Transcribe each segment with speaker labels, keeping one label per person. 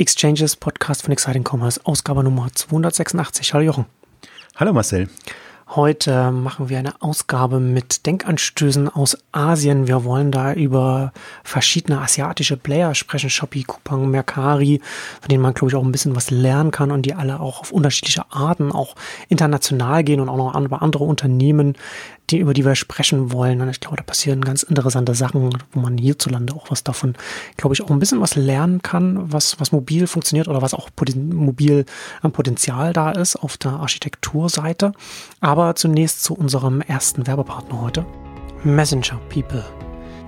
Speaker 1: Exchanges Podcast von Exciting Commerce, Ausgabe Nummer 286. Hallo Jochen.
Speaker 2: Hallo Marcel.
Speaker 1: Heute machen wir eine Ausgabe mit Denkanstößen aus Asien. Wir wollen da über verschiedene asiatische Player sprechen. Shopee, Coupang, Mercari, von denen man, glaube ich, auch ein bisschen was lernen kann und die alle auch auf unterschiedliche Arten auch international gehen und auch noch über andere Unternehmen, die, über die wir sprechen wollen. Und ich glaube, da passieren ganz interessante Sachen, wo man hierzulande auch was davon, glaube ich, auch ein bisschen was lernen kann, was, was mobil funktioniert oder was auch mobil am Potenzial da ist auf der Architekturseite. Aber zunächst zu unserem ersten Werbepartner heute. Messenger People.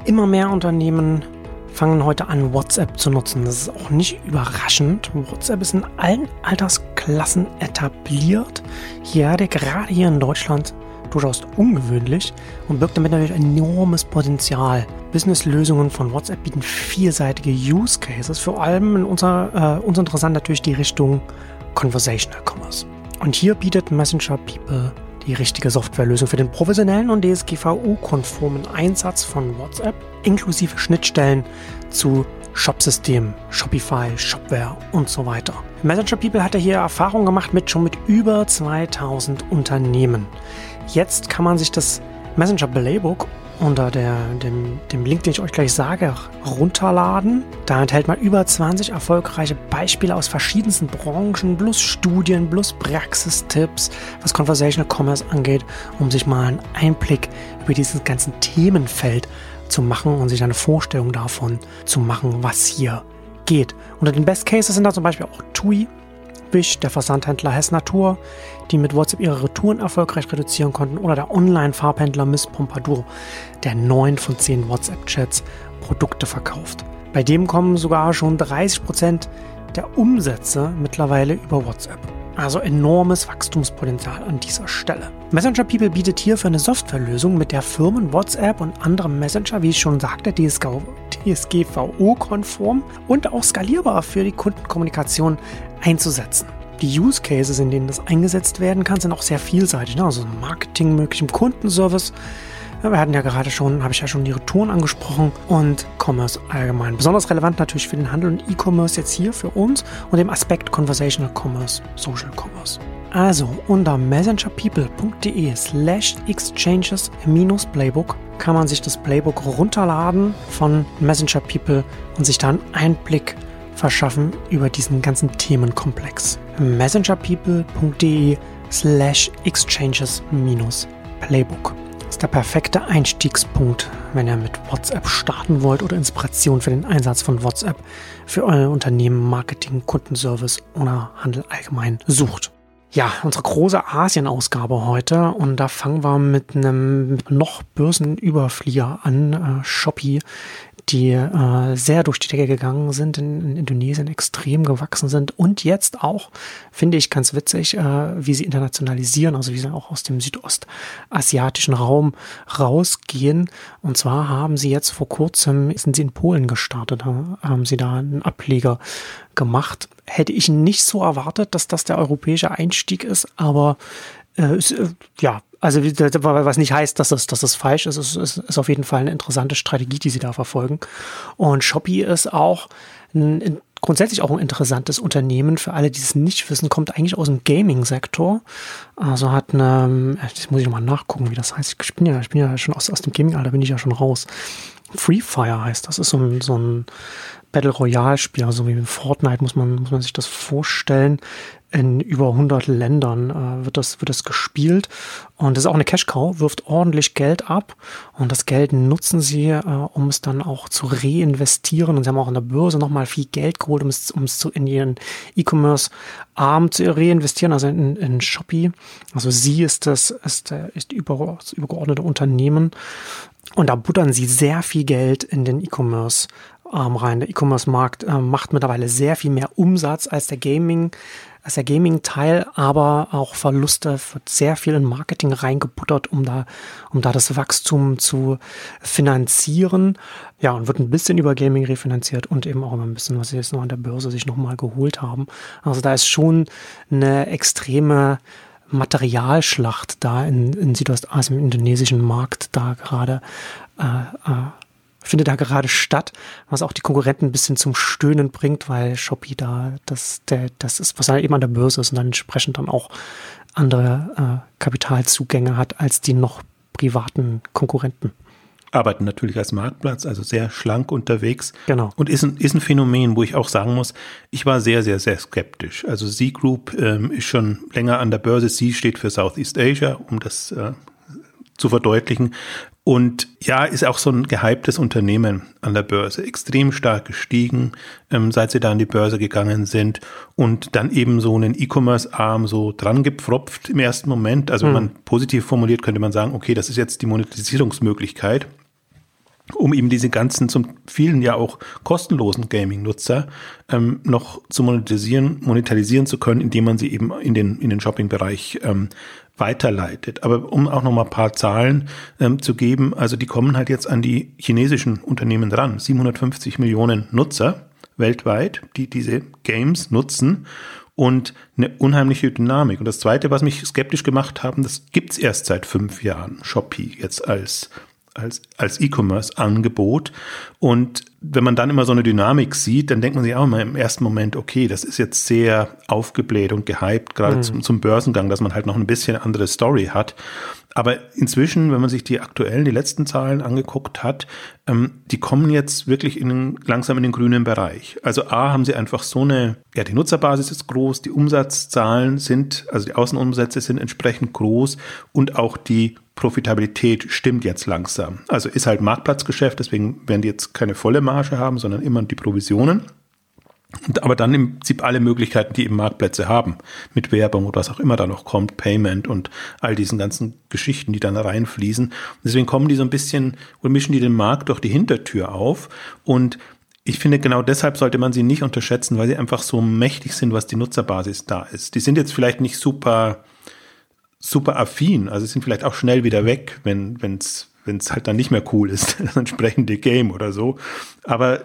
Speaker 1: Immer mehr Unternehmen fangen heute an, WhatsApp zu nutzen. Das ist auch nicht überraschend. WhatsApp ist in allen Altersklassen etabliert. Hier, gerade hier in Deutschland durchaus ungewöhnlich und birgt damit natürlich enormes Potenzial. Businesslösungen von WhatsApp bieten vielseitige Use Cases, vor allem in unser, äh, uns interessant natürlich die Richtung Conversational Commerce. Und hier bietet Messenger People die richtige Softwarelösung für den professionellen und DSGVO-konformen Einsatz von WhatsApp, inklusive Schnittstellen zu Shopsystemen, Shopify, Shopware und so weiter. Messenger People hat ja hier Erfahrung gemacht mit schon mit über 2000 Unternehmen. Jetzt kann man sich das Messenger Playbook unter der, dem, dem Link, den ich euch gleich sage, runterladen. Da enthält man über 20 erfolgreiche Beispiele aus verschiedensten Branchen, plus Studien, plus Praxistipps, was Conversational Commerce angeht, um sich mal einen Einblick über dieses ganze Themenfeld zu machen und sich eine Vorstellung davon zu machen, was hier geht. Unter den Best Cases sind da zum Beispiel auch TUI, Wish, der Versandhändler Hess Natur, die mit WhatsApp ihre Retouren erfolgreich reduzieren konnten, oder der Online-Farbhändler Miss Pompadour, der neun von zehn WhatsApp-Chats Produkte verkauft. Bei dem kommen sogar schon 30 Prozent der Umsätze mittlerweile über WhatsApp. Also enormes Wachstumspotenzial an dieser Stelle. Messenger People bietet hierfür eine Softwarelösung, mit der Firmen WhatsApp und andere Messenger, wie ich schon sagte, DSGVO-konform und auch skalierbar für die Kundenkommunikation einzusetzen. Die Use Cases, in denen das eingesetzt werden kann, sind auch sehr vielseitig. Ne? Also Marketing möglich im Kundenservice. Wir hatten ja gerade schon, habe ich ja schon die Retouren angesprochen und Commerce allgemein. Besonders relevant natürlich für den Handel und E-Commerce jetzt hier für uns und dem Aspekt Conversational Commerce, Social Commerce. Also unter messengerpeople.de slash exchanges minus Playbook kann man sich das Playbook runterladen von Messenger People und sich dann Einblick verschaffen über diesen ganzen Themenkomplex. messengerpeople.de slash exchanges minus Playbook ist der perfekte Einstiegspunkt, wenn ihr mit WhatsApp starten wollt oder Inspiration für den Einsatz von WhatsApp für euer Unternehmen, Marketing, Kundenservice oder Handel allgemein sucht. Ja, unsere große Asien-Ausgabe heute und da fangen wir mit einem noch Börsenüberflieger an, äh, Shopee, die äh, sehr durch die Decke gegangen sind, in, in, Indonesien extrem gewachsen sind und jetzt auch, finde ich ganz witzig, äh, wie sie internationalisieren, also wie sie auch aus dem südostasiatischen Raum rausgehen. Und zwar haben sie jetzt vor kurzem, sind sie in Polen gestartet, haben sie da einen Ableger gemacht. Hätte ich nicht so erwartet, dass das der europäische Einstieg ist, aber äh, ist, äh, ja, also was nicht heißt, dass das, dass das falsch ist. Es ist, ist auf jeden Fall eine interessante Strategie, die sie da verfolgen. Und Shopee ist auch ein, grundsätzlich auch ein interessantes Unternehmen. Für alle, die es nicht wissen, kommt eigentlich aus dem Gaming-Sektor. Also hat eine, das muss ich nochmal nachgucken, wie das heißt. Ich bin ja, ich bin ja schon aus, aus dem Gaming-Alter, bin ich ja schon raus. Free Fire heißt das. ist so ein, so ein Battle Royale Spiel, also wie in Fortnite muss man, muss man sich das vorstellen in über 100 Ländern äh, wird, das, wird das gespielt. Und das ist auch eine Cash-Cow, wirft ordentlich Geld ab. Und das Geld nutzen sie, äh, um es dann auch zu reinvestieren. Und sie haben auch an der Börse nochmal viel Geld geholt, um es, um es zu, in ihren E-Commerce-Arm zu reinvestieren, also in, in Shopee. Also sie ist das, ist, ist über, das übergeordnete Unternehmen. Und da buttern sie sehr viel Geld in den E-Commerce arm rein. Der E-Commerce-Markt äh, macht mittlerweile sehr viel mehr Umsatz als der Gaming als der Gaming-Teil, aber auch Verluste wird sehr viel in Marketing reingebuttert, um da, um da das Wachstum zu finanzieren. Ja, und wird ein bisschen über Gaming refinanziert und eben auch immer ein bisschen, was sie jetzt noch an der Börse sich nochmal geholt haben. Also da ist schon eine extreme Materialschlacht da in, in Südostasien, im indonesischen Markt, da gerade äh, äh, findet da gerade statt, was auch die Konkurrenten ein bisschen zum Stöhnen bringt, weil Shopee da, das, der, das ist, was halt eben an der Börse ist und dann entsprechend dann auch andere äh, Kapitalzugänge hat als die noch privaten Konkurrenten
Speaker 2: arbeiten natürlich als Marktplatz, also sehr schlank unterwegs.
Speaker 1: Genau.
Speaker 2: Und ist ein, ist ein Phänomen, wo ich auch sagen muss, ich war sehr, sehr, sehr skeptisch. Also Z Group ähm, ist schon länger an der Börse. Sie steht für Southeast Asia, um das äh, zu verdeutlichen. Und ja, ist auch so ein gehyptes Unternehmen an der Börse, extrem stark gestiegen, ähm, seit sie da an die Börse gegangen sind und dann eben so einen E-Commerce-Arm so dran gepfropft im ersten Moment. Also wenn hm. man positiv formuliert, könnte man sagen, okay, das ist jetzt die Monetisierungsmöglichkeit um eben diese ganzen zum vielen ja auch kostenlosen Gaming-Nutzer ähm, noch zu monetarisieren, monetarisieren zu können, indem man sie eben in den in den Shopping-Bereich ähm, weiterleitet. Aber um auch noch mal ein paar Zahlen ähm, zu geben, also die kommen halt jetzt an die chinesischen Unternehmen ran. 750 Millionen Nutzer weltweit, die diese Games nutzen und eine unheimliche Dynamik. Und das Zweite, was mich skeptisch gemacht haben, das gibt's erst seit fünf Jahren, Shopee jetzt als als, als E-Commerce-Angebot. Und wenn man dann immer so eine Dynamik sieht, dann denkt man sich auch immer im ersten Moment, okay, das ist jetzt sehr aufgebläht und gehypt, gerade mhm. zum, zum Börsengang, dass man halt noch ein bisschen andere Story hat. Aber inzwischen, wenn man sich die aktuellen, die letzten Zahlen angeguckt hat, ähm, die kommen jetzt wirklich in den, langsam in den grünen Bereich. Also A, haben sie einfach so eine, ja, die Nutzerbasis ist groß, die Umsatzzahlen sind, also die Außenumsätze sind entsprechend groß und auch die Profitabilität stimmt jetzt langsam. Also ist halt Marktplatzgeschäft, deswegen werden die jetzt keine volle Marge haben, sondern immer die Provisionen. Aber dann im Prinzip alle Möglichkeiten, die eben Marktplätze haben, mit Werbung und was auch immer da noch kommt, Payment und all diesen ganzen Geschichten, die dann reinfließen. Und deswegen kommen die so ein bisschen und mischen die den Markt durch die Hintertür auf. Und ich finde, genau deshalb sollte man sie nicht unterschätzen, weil sie einfach so mächtig sind, was die Nutzerbasis da ist. Die sind jetzt vielleicht nicht super, super affin, also sind vielleicht auch schnell wieder weg, wenn es wenn es halt dann nicht mehr cool ist, das entsprechende Game oder so. Aber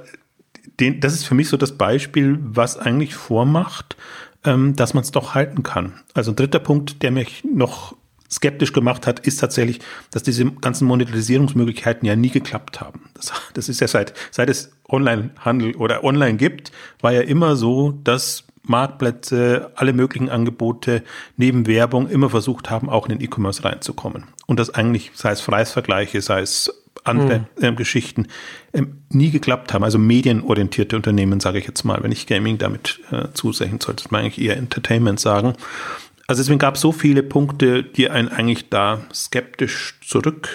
Speaker 2: den, das ist für mich so das Beispiel, was eigentlich vormacht, ähm, dass man es doch halten kann. Also ein dritter Punkt, der mich noch skeptisch gemacht hat, ist tatsächlich, dass diese ganzen Monetarisierungsmöglichkeiten ja nie geklappt haben. Das, das ist ja seit, seit es Online-Handel oder Online gibt, war ja immer so, dass Marktplätze, alle möglichen Angebote neben Werbung immer versucht haben, auch in den E-Commerce reinzukommen. Und das eigentlich, sei es Preisvergleiche, sei es andere mhm. äh, Geschichten ähm, nie geklappt haben. Also medienorientierte Unternehmen, sage ich jetzt mal, wenn ich Gaming damit äh, zusehen sollte, man eigentlich eher Entertainment sagen. Also deswegen gab es so viele Punkte, die einen eigentlich da skeptisch zurücklassen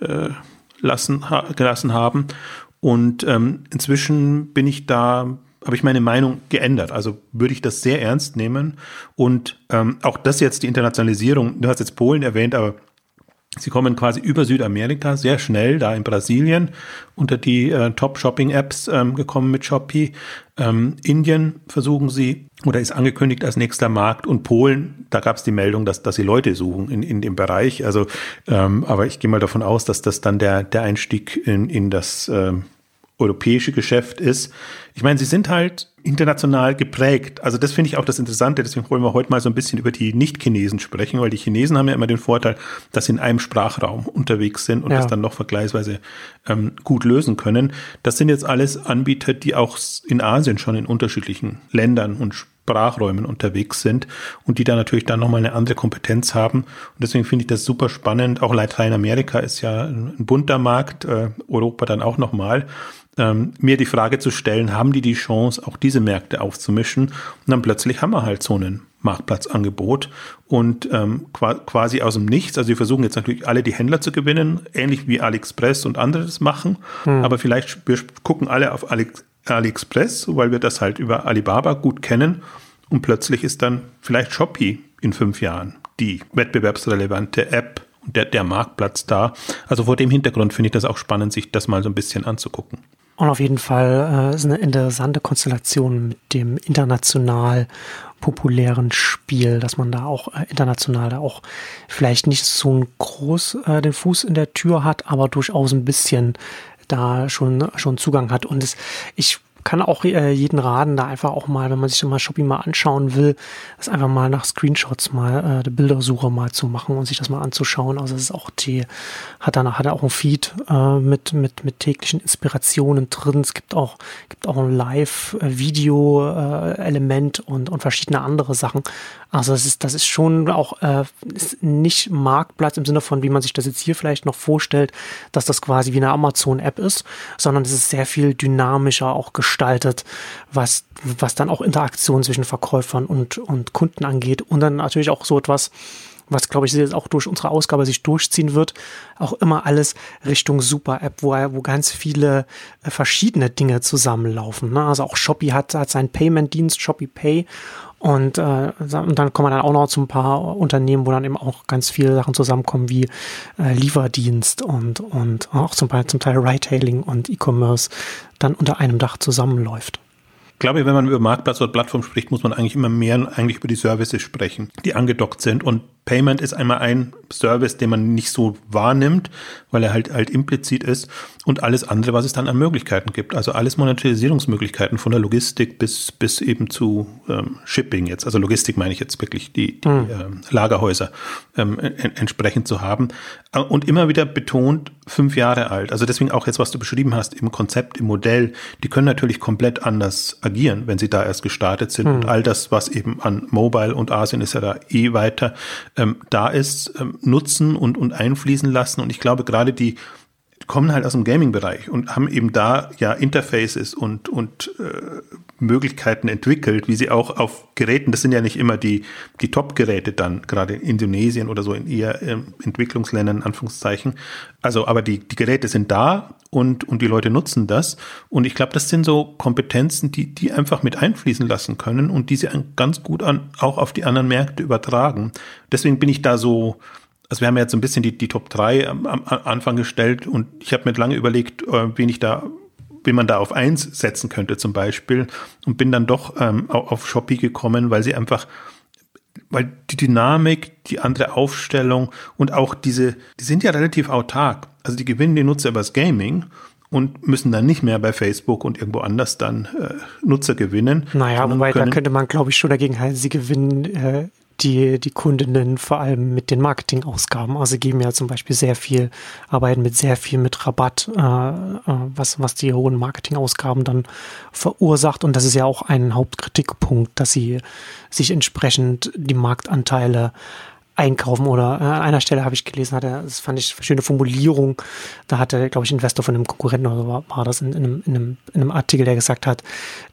Speaker 2: äh, ha, gelassen haben. Und ähm, inzwischen bin ich da habe ich meine Meinung geändert. Also würde ich das sehr ernst nehmen. Und ähm, auch das jetzt die Internationalisierung, du hast jetzt Polen erwähnt, aber Sie kommen quasi über Südamerika sehr schnell, da in Brasilien, unter die äh, Top-Shopping-Apps ähm, gekommen mit Shopee. Ähm, Indien versuchen sie oder ist angekündigt als nächster Markt und Polen, da gab es die Meldung, dass, dass sie Leute suchen in, in dem Bereich. Also, ähm, aber ich gehe mal davon aus, dass das dann der, der Einstieg in, in das ähm, europäische Geschäft ist. Ich meine, sie sind halt international geprägt. Also das finde ich auch das Interessante. Deswegen wollen wir heute mal so ein bisschen über die Nicht-Chinesen sprechen, weil die Chinesen haben ja immer den Vorteil, dass sie in einem Sprachraum unterwegs sind und ja. das dann noch vergleichsweise ähm, gut lösen können. Das sind jetzt alles Anbieter, die auch in Asien schon in unterschiedlichen Ländern und Sprachräumen unterwegs sind und die da natürlich dann nochmal eine andere Kompetenz haben. Und deswegen finde ich das super spannend. Auch Lateinamerika ist ja ein bunter Markt, äh, Europa dann auch nochmal ähm, mir die Frage zu stellen, haben die die Chance, auch diese Märkte aufzumischen? Und dann plötzlich haben wir halt so einen Marktplatzangebot und ähm, quasi aus dem Nichts. Also wir versuchen jetzt natürlich alle die Händler zu gewinnen, ähnlich wie AliExpress und andere das machen. Hm. Aber vielleicht wir gucken alle auf Ali, AliExpress, weil wir das halt über Alibaba gut kennen. Und plötzlich ist dann vielleicht Shopee in fünf Jahren die wettbewerbsrelevante App und der, der Marktplatz da. Also vor dem Hintergrund finde ich das auch spannend, sich das mal so ein bisschen anzugucken.
Speaker 1: Und auf jeden Fall äh, ist eine interessante Konstellation mit dem international populären Spiel, dass man da auch äh, international da auch vielleicht nicht so ein groß äh, den Fuß in der Tür hat, aber durchaus ein bisschen da schon schon Zugang hat. Und es, ich kann auch äh, jeden raten, da einfach auch mal, wenn man sich mal Shopping mal anschauen will, das einfach mal nach Screenshots mal äh, die Bildersuche mal zu machen und sich das mal anzuschauen. Also es ist auch die, hat dann hat er auch ein Feed äh, mit, mit, mit täglichen Inspirationen drin. Es gibt auch, gibt auch ein Live-Video-Element und, und verschiedene andere Sachen. Also das ist, das ist schon auch äh, ist nicht Marktplatz im Sinne von, wie man sich das jetzt hier vielleicht noch vorstellt, dass das quasi wie eine Amazon-App ist, sondern es ist sehr viel dynamischer auch gestaltet, was, was dann auch Interaktion zwischen Verkäufern und, und Kunden angeht. Und dann natürlich auch so etwas, was glaube ich jetzt auch durch unsere Ausgabe sich durchziehen wird, auch immer alles Richtung Super-App, wo, wo ganz viele äh, verschiedene Dinge zusammenlaufen. Ne? Also auch Shopee hat, hat seinen Payment-Dienst, Shopee Pay und, äh, und dann kommen wir dann auch noch zu ein paar Unternehmen, wo dann eben auch ganz viele Sachen zusammenkommen wie äh, Lieferdienst und, und auch zum, zum Teil Retailing und E-Commerce dann unter einem Dach zusammenläuft.
Speaker 2: Ich glaube, wenn man über Marktplatz oder Plattform spricht, muss man eigentlich immer mehr eigentlich über die Services sprechen, die angedockt sind. Und Payment ist einmal ein Service, den man nicht so wahrnimmt, weil er halt halt implizit ist und alles andere, was es dann an Möglichkeiten gibt. Also alles Monetarisierungsmöglichkeiten von der Logistik bis bis eben zu ähm, Shipping jetzt. Also Logistik meine ich jetzt wirklich die, die mhm. ähm, Lagerhäuser ähm, en entsprechend zu haben äh, und immer wieder betont fünf Jahre alt. Also deswegen auch jetzt, was du beschrieben hast im Konzept, im Modell, die können natürlich komplett anders agieren, wenn sie da erst gestartet sind mhm. und all das, was eben an Mobile und Asien ist ja da eh weiter ähm, da ist, ähm, nutzen und, und einfließen lassen. Und ich glaube, gerade die kommen halt aus dem Gaming-Bereich und haben eben da ja Interfaces und, und äh, Möglichkeiten entwickelt, wie sie auch auf Geräten, das sind ja nicht immer die, die Top-Geräte dann, gerade in Indonesien oder so in eher äh, Entwicklungsländern, in Anführungszeichen. Also, aber die, die Geräte sind da und, und die Leute nutzen das. Und ich glaube, das sind so Kompetenzen, die, die einfach mit einfließen lassen können und die sie ganz gut an, auch auf die anderen Märkte übertragen. Deswegen bin ich da so, also wir haben ja jetzt ein bisschen die, die Top 3 am, am Anfang gestellt und ich habe mir lange überlegt, äh, wen ich da, wen man da auf eins setzen könnte zum Beispiel und bin dann doch ähm, auf Shopee gekommen, weil sie einfach weil die Dynamik, die andere Aufstellung und auch diese, die sind ja relativ autark. Also die gewinnen die Nutzer übers Gaming und müssen dann nicht mehr bei Facebook und irgendwo anders dann äh, Nutzer gewinnen.
Speaker 1: Naja, wobei da könnte man, glaube ich, schon dagegen halten, sie gewinnen äh, die, die Kundinnen vor allem mit den Marketingausgaben. Also geben ja zum Beispiel sehr viel, arbeiten mit sehr viel mit Rabatt, äh, äh, was, was die hohen Marketingausgaben dann verursacht. Und das ist ja auch ein Hauptkritikpunkt, dass sie sich entsprechend die Marktanteile einkaufen oder äh, an einer Stelle habe ich gelesen, hat er, das fand ich eine schöne Formulierung, da hatte, glaube ich, Investor von einem Konkurrenten oder war, war das in, in, einem, in, einem, in einem Artikel, der gesagt hat,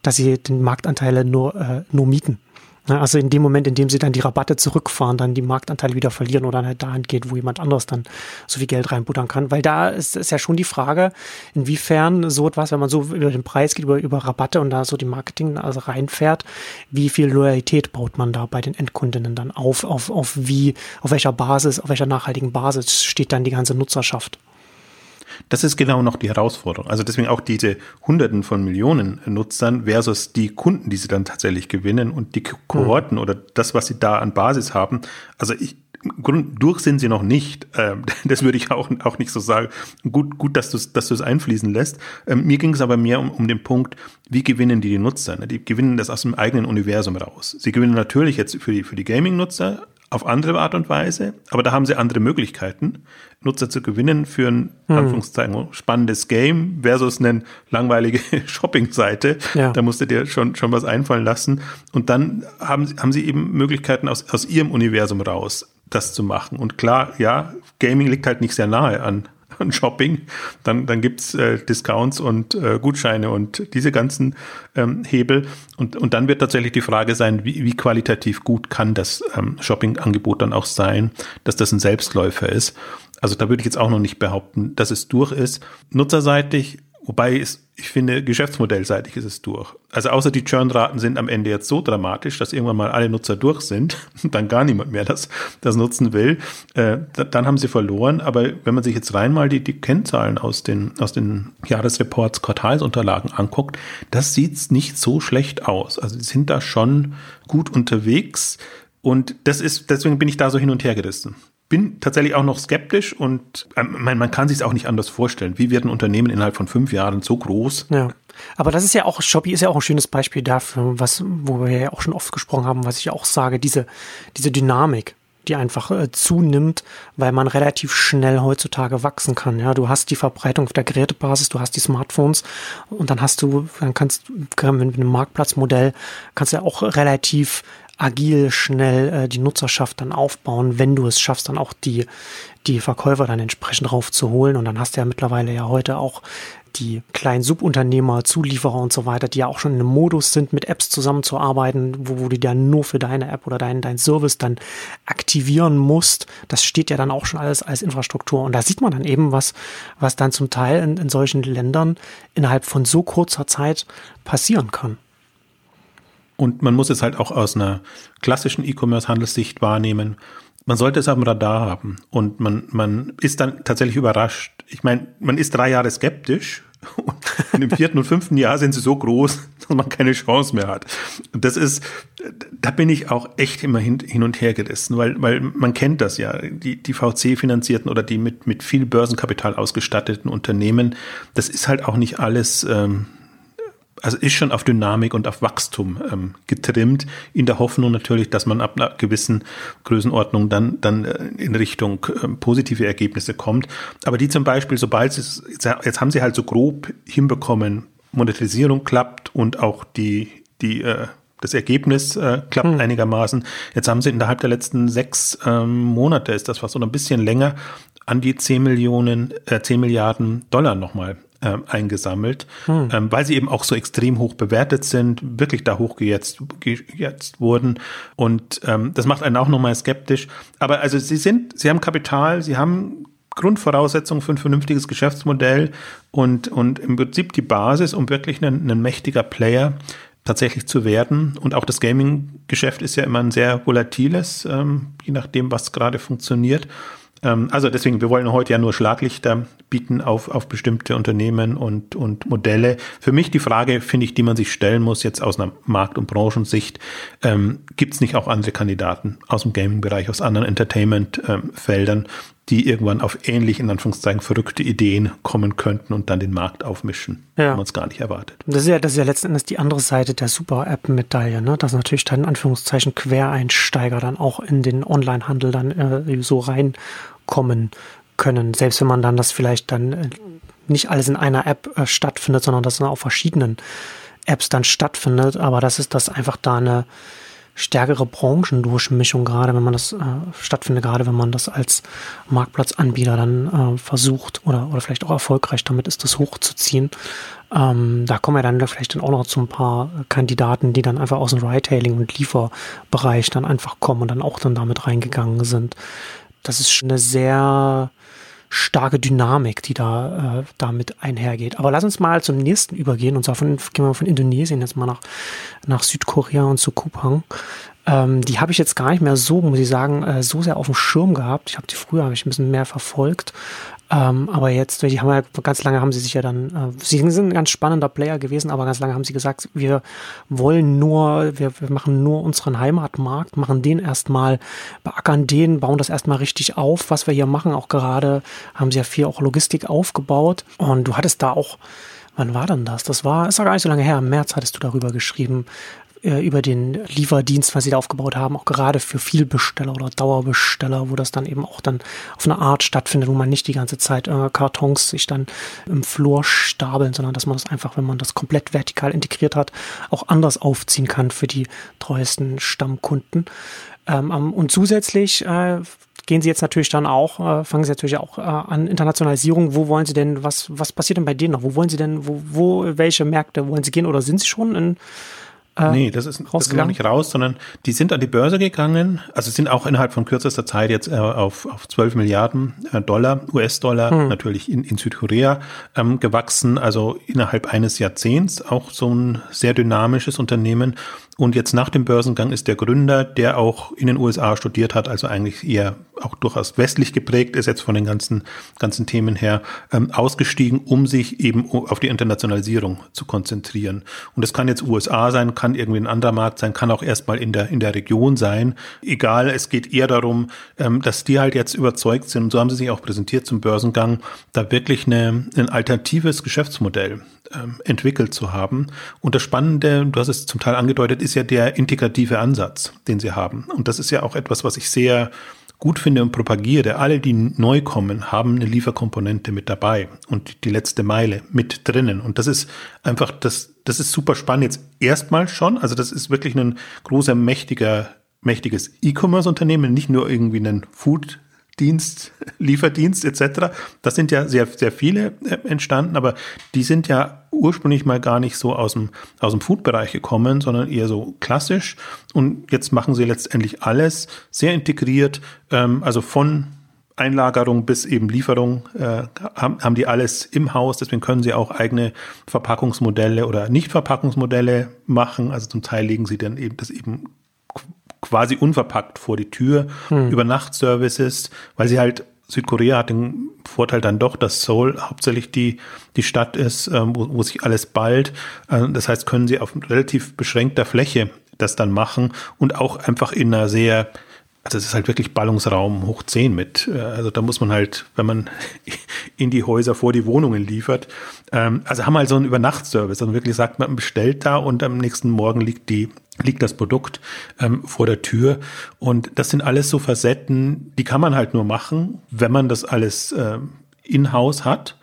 Speaker 1: dass sie den Marktanteile nur, äh, nur mieten. Also in dem Moment, in dem sie dann die Rabatte zurückfahren, dann die Marktanteile wieder verlieren oder halt dahin geht, wo jemand anderes dann so viel Geld reinbuttern kann. Weil da ist, ist ja schon die Frage, inwiefern so etwas, wenn man so über den Preis geht, über, über Rabatte und da so die Marketing also reinfährt, wie viel Loyalität baut man da bei den Endkundinnen dann auf, auf, auf wie, auf welcher Basis, auf welcher nachhaltigen Basis steht dann die ganze Nutzerschaft?
Speaker 2: Das ist genau noch die Herausforderung. Also deswegen auch diese Hunderten von Millionen Nutzern versus die Kunden, die sie dann tatsächlich gewinnen und die Kohorten mhm. oder das, was sie da an Basis haben. Also ich, Grund, durch sind sie noch nicht. Ähm, das würde ich auch, auch nicht so sagen. Gut, gut, dass du es dass einfließen lässt. Ähm, mir ging es aber mehr um, um den Punkt, wie gewinnen die die Nutzer? Die gewinnen das aus dem eigenen Universum raus. Sie gewinnen natürlich jetzt für die, für die Gaming-Nutzer auf andere Art und Weise, aber da haben sie andere Möglichkeiten, Nutzer zu gewinnen für ein hm. Anführungszeichen spannendes Game versus eine langweilige Shopping-Seite. Ja. Da musst du dir schon, schon was einfallen lassen. Und dann haben, haben sie eben Möglichkeiten aus, aus ihrem Universum raus, das zu machen. Und klar, ja, Gaming liegt halt nicht sehr nahe an, an Shopping, dann, dann gibt's äh, Discounts und äh, Gutscheine und diese ganzen ähm, Hebel. Und, und dann wird tatsächlich die Frage sein, wie, wie qualitativ gut kann das ähm, Shopping-Angebot dann auch sein, dass das ein Selbstläufer ist. Also da würde ich jetzt auch noch nicht behaupten, dass es durch ist. Nutzerseitig Wobei es, ich finde, geschäftsmodellseitig ist es durch. Also außer die Churnraten sind am Ende jetzt so dramatisch, dass irgendwann mal alle Nutzer durch sind und dann gar niemand mehr das, das nutzen will, äh, dann haben sie verloren. Aber wenn man sich jetzt rein mal die, die Kennzahlen aus den, aus den Jahresreports, Quartalsunterlagen anguckt, das sieht nicht so schlecht aus. Also die sind da schon gut unterwegs. Und das ist, deswegen bin ich da so hin und her gerissen bin tatsächlich auch noch skeptisch und ähm, man, man kann sich es auch nicht anders vorstellen. Wie wird ein Unternehmen innerhalb von fünf Jahren so groß?
Speaker 1: Ja. Aber das ist ja auch, Shopee ist ja auch ein schönes Beispiel dafür, was, wo wir ja auch schon oft gesprochen haben, was ich auch sage, diese, diese Dynamik die einfach äh, zunimmt, weil man relativ schnell heutzutage wachsen kann. Ja, du hast die Verbreitung auf der Gerätebasis, du hast die Smartphones und dann hast du, dann kannst du mit einem Marktplatzmodell kannst du ja auch relativ agil schnell äh, die Nutzerschaft dann aufbauen, wenn du es schaffst, dann auch die, die Verkäufer dann entsprechend raufzuholen. Und dann hast du ja mittlerweile ja heute auch die kleinen Subunternehmer, Zulieferer und so weiter, die ja auch schon in einem Modus sind, mit Apps zusammenzuarbeiten, wo, wo du dann nur für deine App oder deinen dein Service dann aktivieren musst. Das steht ja dann auch schon alles als Infrastruktur. Und da sieht man dann eben, was, was dann zum Teil in, in solchen Ländern innerhalb von so kurzer Zeit passieren kann.
Speaker 2: Und man muss es halt auch aus einer klassischen E-Commerce-Handelssicht wahrnehmen. Man sollte es am Radar haben. Und man, man ist dann tatsächlich überrascht. Ich meine, man ist drei Jahre skeptisch. Und im vierten und fünften Jahr sind sie so groß, dass man keine Chance mehr hat. Und das ist, da bin ich auch echt immer hin, hin und her gerissen, weil, weil man kennt das ja. Die, die VC-finanzierten oder die mit, mit viel Börsenkapital ausgestatteten Unternehmen, das ist halt auch nicht alles, ähm, also ist schon auf Dynamik und auf Wachstum ähm, getrimmt, in der Hoffnung natürlich, dass man ab einer gewissen Größenordnung dann, dann äh, in Richtung äh, positive Ergebnisse kommt. Aber die zum Beispiel, sobald es, jetzt haben sie halt so grob hinbekommen, Monetarisierung klappt und auch die, die, äh, das Ergebnis äh, klappt hm. einigermaßen. Jetzt haben sie innerhalb der letzten sechs ähm, Monate, ist das was, oder ein bisschen länger, an die 10 Millionen, äh, 10 Milliarden Dollar nochmal äh, eingesammelt, hm. ähm, weil sie eben auch so extrem hoch bewertet sind, wirklich da hochgejetzt gejetzt wurden. Und ähm, das macht einen auch nochmal skeptisch. Aber also sie sind, sie haben Kapital, sie haben Grundvoraussetzungen für ein vernünftiges Geschäftsmodell und, und im Prinzip die Basis, um wirklich ein, ein mächtiger Player tatsächlich zu werden. Und auch das Gaming-Geschäft ist ja immer ein sehr volatiles, ähm, je nachdem, was gerade funktioniert. Ähm, also deswegen, wir wollen heute ja nur Schlaglichter bieten auf, auf bestimmte Unternehmen und, und Modelle. Für mich die Frage, finde ich, die man sich stellen muss, jetzt aus einer Markt- und Branchensicht, ähm, gibt es nicht auch andere Kandidaten aus dem Gaming-Bereich, aus anderen Entertainment-Feldern, die irgendwann auf ähnlich, in Anführungszeichen, verrückte Ideen kommen könnten und dann den Markt aufmischen, ja. wenn man es gar nicht erwartet.
Speaker 1: Das ist ja, das ist ja letzten Endes die andere Seite der Super-App-Medaille, ne? dass natürlich dann in Anführungszeichen Quereinsteiger dann auch in den Online-Handel dann äh, so reinkommen können, selbst wenn man dann das vielleicht dann äh, nicht alles in einer App äh, stattfindet, sondern das dann auf verschiedenen Apps dann stattfindet, aber das ist das einfach da eine stärkere Branchendurchmischung, gerade wenn man das äh, stattfindet, gerade wenn man das als Marktplatzanbieter dann äh, versucht oder, oder vielleicht auch erfolgreich damit ist, das hochzuziehen. Ähm, da kommen wir dann vielleicht dann auch noch zu ein paar Kandidaten, die dann einfach aus dem Retailing und Lieferbereich dann einfach kommen und dann auch dann damit reingegangen sind. Das ist schon eine sehr starke Dynamik, die da äh, damit einhergeht. Aber lass uns mal zum nächsten übergehen und zwar von, gehen wir von Indonesien jetzt mal nach, nach Südkorea und zu Kupang. Ähm, die habe ich jetzt gar nicht mehr so, muss ich sagen, äh, so sehr auf dem Schirm gehabt. Ich habe die früher habe ich ein bisschen mehr verfolgt. Ähm, aber jetzt, die haben ja ganz lange haben sie sich ja dann, äh, sie sind ein ganz spannender Player gewesen, aber ganz lange haben sie gesagt, wir wollen nur, wir, wir machen nur unseren Heimatmarkt, machen den erstmal, beackern den, bauen das erstmal richtig auf, was wir hier machen. Auch gerade haben sie ja viel auch Logistik aufgebaut. Und du hattest da auch Wann war denn das? Das war, ist ja gar nicht so lange her. Im März hattest du darüber geschrieben, äh, über den Lieferdienst, was sie da aufgebaut haben, auch gerade für Vielbesteller oder Dauerbesteller, wo das dann eben auch dann auf eine Art stattfindet, wo man nicht die ganze Zeit äh, Kartons sich dann im Flur stapeln, sondern dass man das einfach, wenn man das komplett vertikal integriert hat, auch anders aufziehen kann für die treuesten Stammkunden. Ähm, und zusätzlich äh, gehen Sie jetzt natürlich dann auch, äh, fangen Sie natürlich auch äh, an Internationalisierung. Wo wollen Sie denn, was, was passiert denn bei denen noch? Wo wollen Sie denn, wo, wo, welche Märkte wollen Sie gehen oder sind Sie schon in
Speaker 2: äh, nee, das ist, das ist noch nicht raus, sondern die sind an die Börse gegangen, also sind auch innerhalb von kürzester Zeit jetzt äh, auf, auf 12 Milliarden äh, Dollar, US-Dollar, hm. natürlich in, in Südkorea ähm, gewachsen, also innerhalb eines Jahrzehnts auch so ein sehr dynamisches Unternehmen. Und jetzt nach dem Börsengang ist der Gründer, der auch in den USA studiert hat, also eigentlich eher auch durchaus westlich geprägt ist, jetzt von den ganzen, ganzen Themen her, ähm, ausgestiegen, um sich eben auf die Internationalisierung zu konzentrieren. Und das kann jetzt USA sein, kann irgendwie ein anderer Markt sein, kann auch erstmal in der, in der Region sein. Egal, es geht eher darum, ähm, dass die halt jetzt überzeugt sind, und so haben sie sich auch präsentiert zum Börsengang, da wirklich eine, ein alternatives Geschäftsmodell ähm, entwickelt zu haben. Und das Spannende, du hast es zum Teil angedeutet, ist ja der integrative Ansatz, den sie haben. Und das ist ja auch etwas, was ich sehr gut finde und propagiere. Alle, die neu kommen, haben eine Lieferkomponente mit dabei und die letzte Meile mit drinnen. Und das ist einfach, das, das ist super spannend jetzt erstmal schon. Also das ist wirklich ein großer, mächtiger, mächtiges E-Commerce-Unternehmen, nicht nur irgendwie ein Food Dienst, Lieferdienst etc. Das sind ja sehr, sehr viele äh, entstanden, aber die sind ja ursprünglich mal gar nicht so aus dem, aus dem Food-Bereich gekommen, sondern eher so klassisch. Und jetzt machen sie letztendlich alles sehr integriert, ähm, also von Einlagerung bis eben Lieferung äh, haben, haben die alles im Haus. Deswegen können sie auch eigene Verpackungsmodelle oder Nicht-Verpackungsmodelle machen. Also zum Teil legen sie dann eben das eben quasi unverpackt vor die Tür, hm. über Nachtservices, weil sie halt Südkorea hat den Vorteil dann doch, dass Seoul hauptsächlich die, die Stadt ist, ähm, wo, wo sich alles ballt. Äh, das heißt, können sie auf relativ beschränkter Fläche das dann machen und auch einfach in einer sehr, also es ist halt wirklich Ballungsraum hoch 10 mit. Äh, also da muss man halt, wenn man in die Häuser vor die Wohnungen liefert, ähm, also haben halt so einen Übernachtservice. Also wirklich sagt man, bestellt da und am nächsten Morgen liegt die liegt das Produkt ähm, vor der Tür. Und das sind alles so Facetten, die kann man halt nur machen, wenn man das alles äh, in-house hat.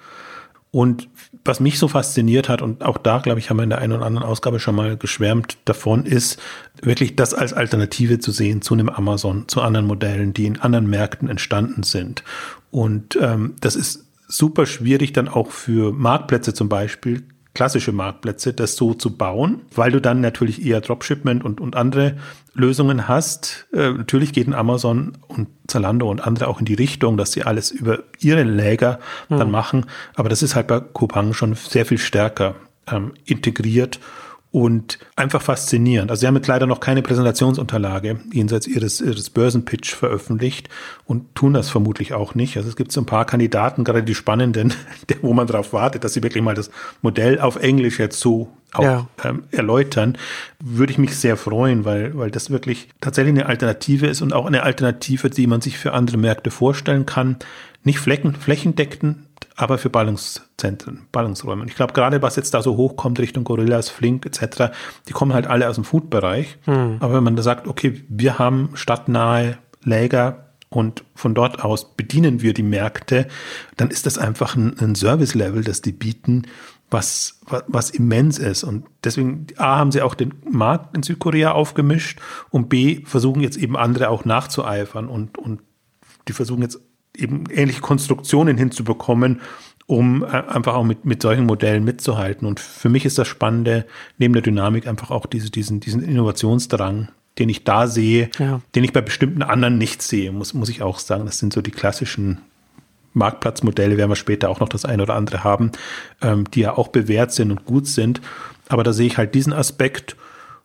Speaker 2: Und was mich so fasziniert hat, und auch da, glaube ich, haben wir in der einen oder anderen Ausgabe schon mal geschwärmt davon, ist wirklich das als Alternative zu sehen zu einem Amazon, zu anderen Modellen, die in anderen Märkten entstanden sind. Und ähm, das ist super schwierig dann auch für Marktplätze zum Beispiel klassische Marktplätze, das so zu bauen, weil du dann natürlich eher Dropshipment und, und andere Lösungen hast. Äh, natürlich geht ein Amazon und Zalando und andere auch in die Richtung, dass sie alles über ihre Läger mhm. dann machen. Aber das ist halt bei Coupang schon sehr viel stärker ähm, integriert und einfach faszinierend. Also sie haben jetzt leider noch keine Präsentationsunterlage jenseits ihres, ihres Börsenpitch veröffentlicht und tun das vermutlich auch nicht. Also es gibt so ein paar Kandidaten, gerade die spannenden, wo man darauf wartet, dass sie wirklich mal das Modell auf Englisch jetzt so auch ja. ähm, erläutern, würde ich mich sehr freuen, weil, weil das wirklich tatsächlich eine Alternative ist und auch eine Alternative, die man sich für andere Märkte vorstellen kann. Nicht flächen, flächendeckend, aber für Ballungszentren, Ballungsräume. Und ich glaube, gerade was jetzt da so hochkommt Richtung Gorillas, Flink etc., die kommen halt alle aus dem Food-Bereich. Hm. Aber wenn man da sagt, okay, wir haben stadtnahe Läger und von dort aus bedienen wir die Märkte, dann ist das einfach ein, ein Service-Level, das die bieten, was, was, was immens ist. Und deswegen, A, haben sie auch den Markt in Südkorea aufgemischt und B, versuchen jetzt eben andere auch nachzueifern und, und die versuchen jetzt eben ähnliche Konstruktionen hinzubekommen, um äh, einfach auch mit, mit solchen Modellen mitzuhalten. Und für mich ist das Spannende, neben der Dynamik einfach auch diese, diesen, diesen Innovationsdrang, den ich da sehe, ja. den ich bei bestimmten anderen nicht sehe, muss, muss ich auch sagen. Das sind so die klassischen Marktplatzmodelle, werden wir später auch noch das eine oder andere haben, ähm, die ja auch bewährt sind und gut sind. Aber da sehe ich halt diesen Aspekt.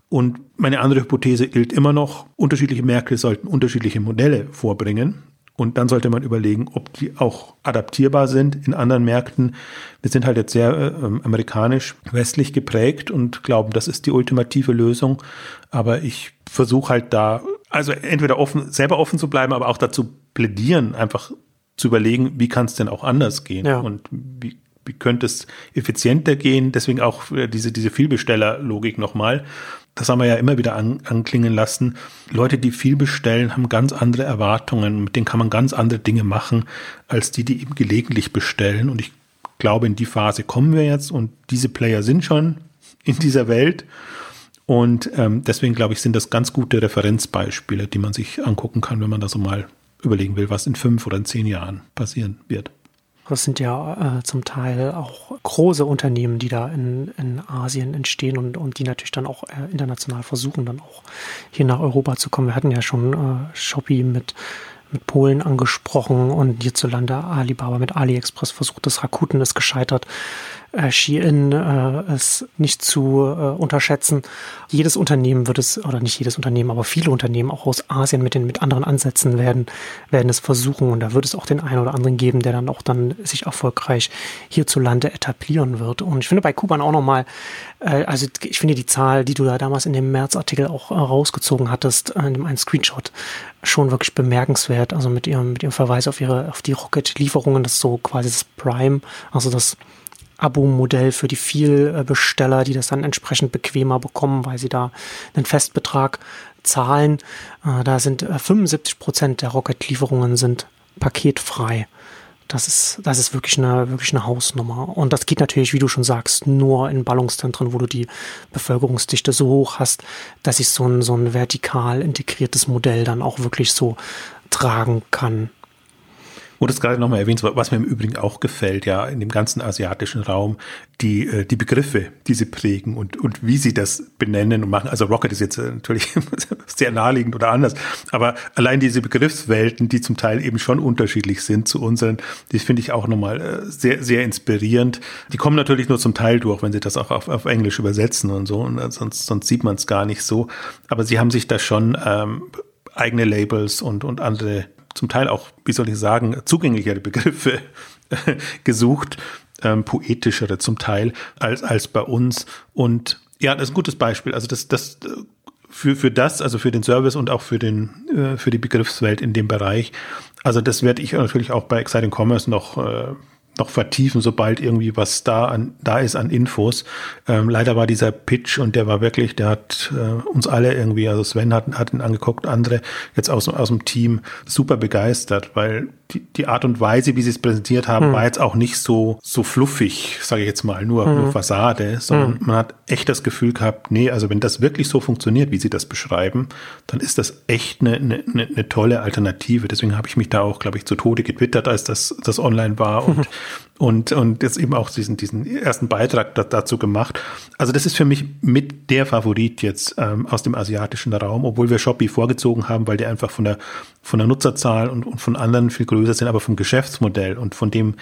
Speaker 2: Und meine andere Hypothese gilt immer noch, unterschiedliche Märkte sollten unterschiedliche Modelle vorbringen. Und dann sollte man überlegen, ob die auch adaptierbar sind in anderen Märkten. Wir sind halt jetzt sehr äh, amerikanisch-westlich geprägt und glauben, das ist die ultimative Lösung. Aber ich versuche halt da, also entweder offen, selber offen zu bleiben, aber auch dazu plädieren, einfach zu überlegen, wie kann es denn auch anders gehen ja. und wie, wie könnte es effizienter gehen. Deswegen auch äh, diese, diese Vielbestellerlogik nochmal das haben wir ja immer wieder an, anklingen lassen, Leute, die viel bestellen, haben ganz andere Erwartungen, mit denen kann man ganz andere Dinge machen, als die, die eben gelegentlich bestellen. Und ich glaube, in die Phase kommen wir jetzt und diese Player sind schon in dieser Welt. Und ähm, deswegen glaube ich, sind das ganz gute Referenzbeispiele, die man sich angucken kann, wenn man da so mal überlegen will, was in fünf oder in zehn Jahren passieren wird.
Speaker 1: Das sind ja äh, zum Teil auch große Unternehmen, die da in, in Asien entstehen und, und die natürlich dann auch äh, international versuchen, dann auch hier nach Europa zu kommen. Wir hatten ja schon äh, Shopee mit, mit Polen angesprochen und hierzulande Alibaba mit AliExpress versucht. Das Rakuten ist gescheitert. Äh, Shein äh, ist nicht zu äh, unterschätzen. Jedes Unternehmen wird es, oder nicht jedes Unternehmen, aber viele Unternehmen auch aus Asien mit den mit anderen Ansätzen werden, werden es versuchen. Und da wird es auch den einen oder anderen geben, der dann auch dann sich erfolgreich hierzulande etablieren wird. Und ich finde bei Kuban auch nochmal, äh, also ich finde die Zahl, die du da damals in dem März-Artikel auch äh, rausgezogen hattest, äh, in dem einen Screenshot, schon wirklich bemerkenswert. Also mit ihrem, mit ihrem Verweis auf ihre, auf die Rocket-Lieferungen, das ist so quasi das Prime, also das Abo-Modell für die Vielbesteller, die das dann entsprechend bequemer bekommen, weil sie da einen Festbetrag zahlen. Äh, da sind 75 äh, Prozent der Rocket-Lieferungen sind paketfrei. Das ist, das ist wirklich eine, wirklich eine Hausnummer. Und das geht natürlich, wie du schon sagst, nur in Ballungszentren, wo du die Bevölkerungsdichte so hoch hast, dass sich so ein, so ein vertikal integriertes Modell dann auch wirklich so tragen kann.
Speaker 2: Und das gerade nochmal erwähnt, was mir im Übrigen auch gefällt, ja, in dem ganzen asiatischen Raum, die, äh, die Begriffe, die sie prägen und, und wie sie das benennen und machen. Also Rocket ist jetzt äh, natürlich sehr naheliegend oder anders, aber allein diese Begriffswelten, die zum Teil eben schon unterschiedlich sind zu unseren, die finde ich auch nochmal äh, sehr, sehr inspirierend. Die kommen natürlich nur zum Teil durch, wenn sie das auch auf, auf Englisch übersetzen und so, und sonst, sonst sieht man es gar nicht so. Aber sie haben sich da schon ähm, eigene Labels und, und andere zum Teil auch, wie soll ich sagen, zugänglichere Begriffe gesucht, ähm, poetischere zum Teil als, als bei uns. Und ja, das ist ein gutes Beispiel. Also das, das für, für das, also für den Service und auch für den, äh, für die Begriffswelt in dem Bereich. Also das werde ich natürlich auch bei Exciting Commerce noch äh, noch vertiefen, sobald irgendwie was da an, da ist an Infos. Ähm, leider war dieser Pitch und der war wirklich, der hat äh, uns alle irgendwie, also Sven hat, hat ihn angeguckt, andere jetzt aus, aus dem Team super begeistert, weil die, die Art und Weise, wie sie es präsentiert haben, hm. war jetzt auch nicht so, so fluffig, sage ich jetzt mal, nur, hm. nur Fassade, sondern hm. man hat echt das Gefühl gehabt, nee, also wenn das wirklich so funktioniert, wie sie das beschreiben, dann ist das echt eine, eine, eine tolle Alternative. Deswegen habe ich mich da auch, glaube ich, zu Tode getwittert, als das, das online war und und, und jetzt eben auch diesen, diesen ersten Beitrag da, dazu gemacht. Also das ist für mich mit der Favorit jetzt ähm, aus dem asiatischen Raum, obwohl wir Shopee vorgezogen haben, weil die einfach von der, von der Nutzerzahl und, und von anderen viel größer sind, aber vom Geschäftsmodell und von dem,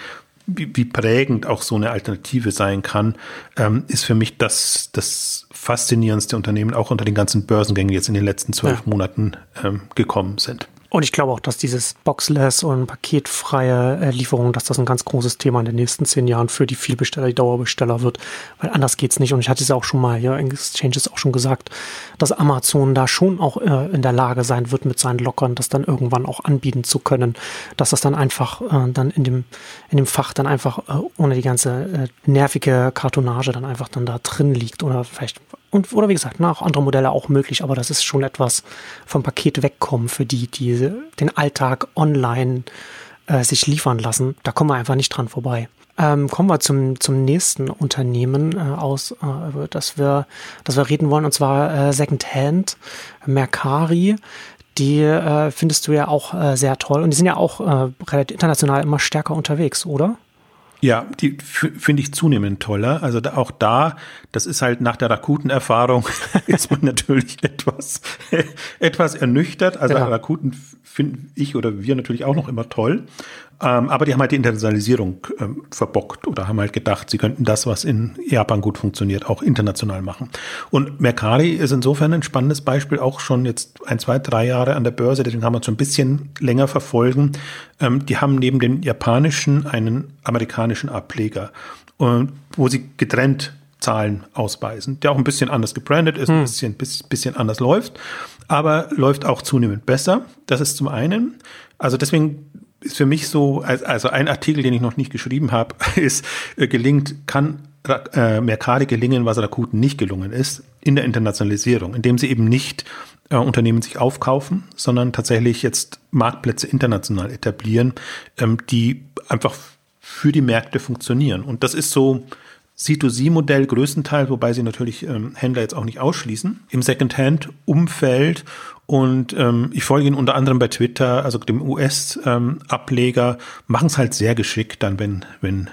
Speaker 2: wie, wie prägend auch so eine Alternative sein kann, ähm, ist für mich das, das faszinierendste Unternehmen auch unter den ganzen Börsengängen jetzt in den letzten zwölf ja. Monaten ähm, gekommen sind.
Speaker 1: Und ich glaube auch, dass dieses Boxless und paketfreie äh, Lieferung, dass das ein ganz großes Thema in den nächsten zehn Jahren für die Vielbesteller, die Dauerbesteller wird, weil anders geht's nicht. Und ich hatte es ja auch schon mal hier in Exchanges auch schon gesagt, dass Amazon da schon auch äh, in der Lage sein wird, mit seinen Lockern das dann irgendwann auch anbieten zu können, dass das dann einfach äh, dann in dem in dem Fach dann einfach äh, ohne die ganze äh, nervige Kartonage dann einfach dann da drin liegt oder vielleicht und, oder wie gesagt, na, auch andere Modelle auch möglich, aber das ist schon etwas vom Paket wegkommen für die, die den Alltag online äh, sich liefern lassen. Da kommen wir einfach nicht dran vorbei. Ähm, kommen wir zum, zum nächsten Unternehmen äh, aus, äh, das wir, das wir reden wollen, und zwar äh, Secondhand, Mercari. Die äh, findest du ja auch äh, sehr toll und die sind ja auch äh, relativ international immer stärker unterwegs, oder?
Speaker 2: Ja, die finde ich zunehmend toller. Also da, auch da, das ist halt nach der Rakuten-Erfahrung, ist man natürlich etwas, etwas ernüchtert. Also ja. Rakuten finde ich oder wir natürlich auch noch immer toll. Ähm, aber die haben halt die Internationalisierung ähm, verbockt oder haben halt gedacht, sie könnten das, was in Japan gut funktioniert, auch international machen. Und Mercari ist insofern ein spannendes Beispiel, auch schon jetzt ein, zwei, drei Jahre an der Börse, deswegen kann man es schon ein bisschen länger verfolgen. Ähm, die haben neben dem japanischen einen amerikanischen Ableger, äh, wo sie getrennt Zahlen ausweisen, der auch ein bisschen anders gebrandet ist, hm. ein bisschen, bisschen anders läuft, aber läuft auch zunehmend besser. Das ist zum einen. Also deswegen ist für mich so, also ein Artikel, den ich noch nicht geschrieben habe, ist, äh, gelingt, kann äh, Mercari gelingen, was Rakuten nicht gelungen ist, in der Internationalisierung, indem sie eben nicht äh, Unternehmen sich aufkaufen, sondern tatsächlich jetzt Marktplätze international etablieren, ähm, die einfach für die Märkte funktionieren. Und das ist so C2C-Modell größtenteils, wobei sie natürlich ähm, Händler jetzt auch nicht ausschließen, im Secondhand-Umfeld und ähm, ich folge ihnen unter anderem bei Twitter, also dem US-Ableger, ähm, machen es halt sehr geschickt dann, wenn, wenn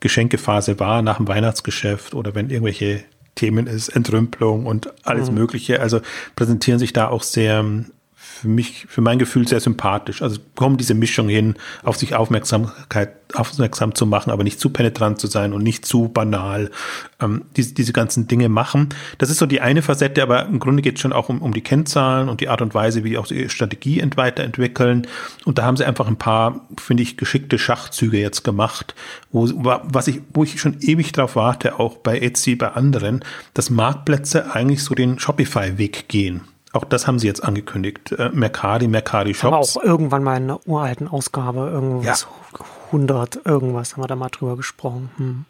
Speaker 2: Geschenkephase war nach dem Weihnachtsgeschäft oder wenn irgendwelche Themen ist, Entrümpelung und alles mhm. Mögliche. Also präsentieren sich da auch sehr für mich, für mein Gefühl sehr sympathisch. Also kommen diese Mischung hin, auf sich Aufmerksamkeit, aufmerksam zu machen, aber nicht zu penetrant zu sein und nicht zu banal ähm, diese, diese ganzen Dinge machen. Das ist so die eine Facette, aber im Grunde geht es schon auch um, um die Kennzahlen und die Art und Weise, wie die auch die Strategie weiterentwickeln. Und da haben sie einfach ein paar, finde ich, geschickte Schachzüge jetzt gemacht, wo, was ich, wo ich schon ewig drauf warte, auch bei Etsy, bei anderen, dass Marktplätze eigentlich so den Shopify-Weg gehen. Auch das haben sie jetzt angekündigt. Äh, Mercari, Mercari Shops. Aber
Speaker 1: auch irgendwann mal in einer uralten Ausgabe, irgendwas ja. 100, irgendwas haben wir da mal drüber gesprochen. Hm.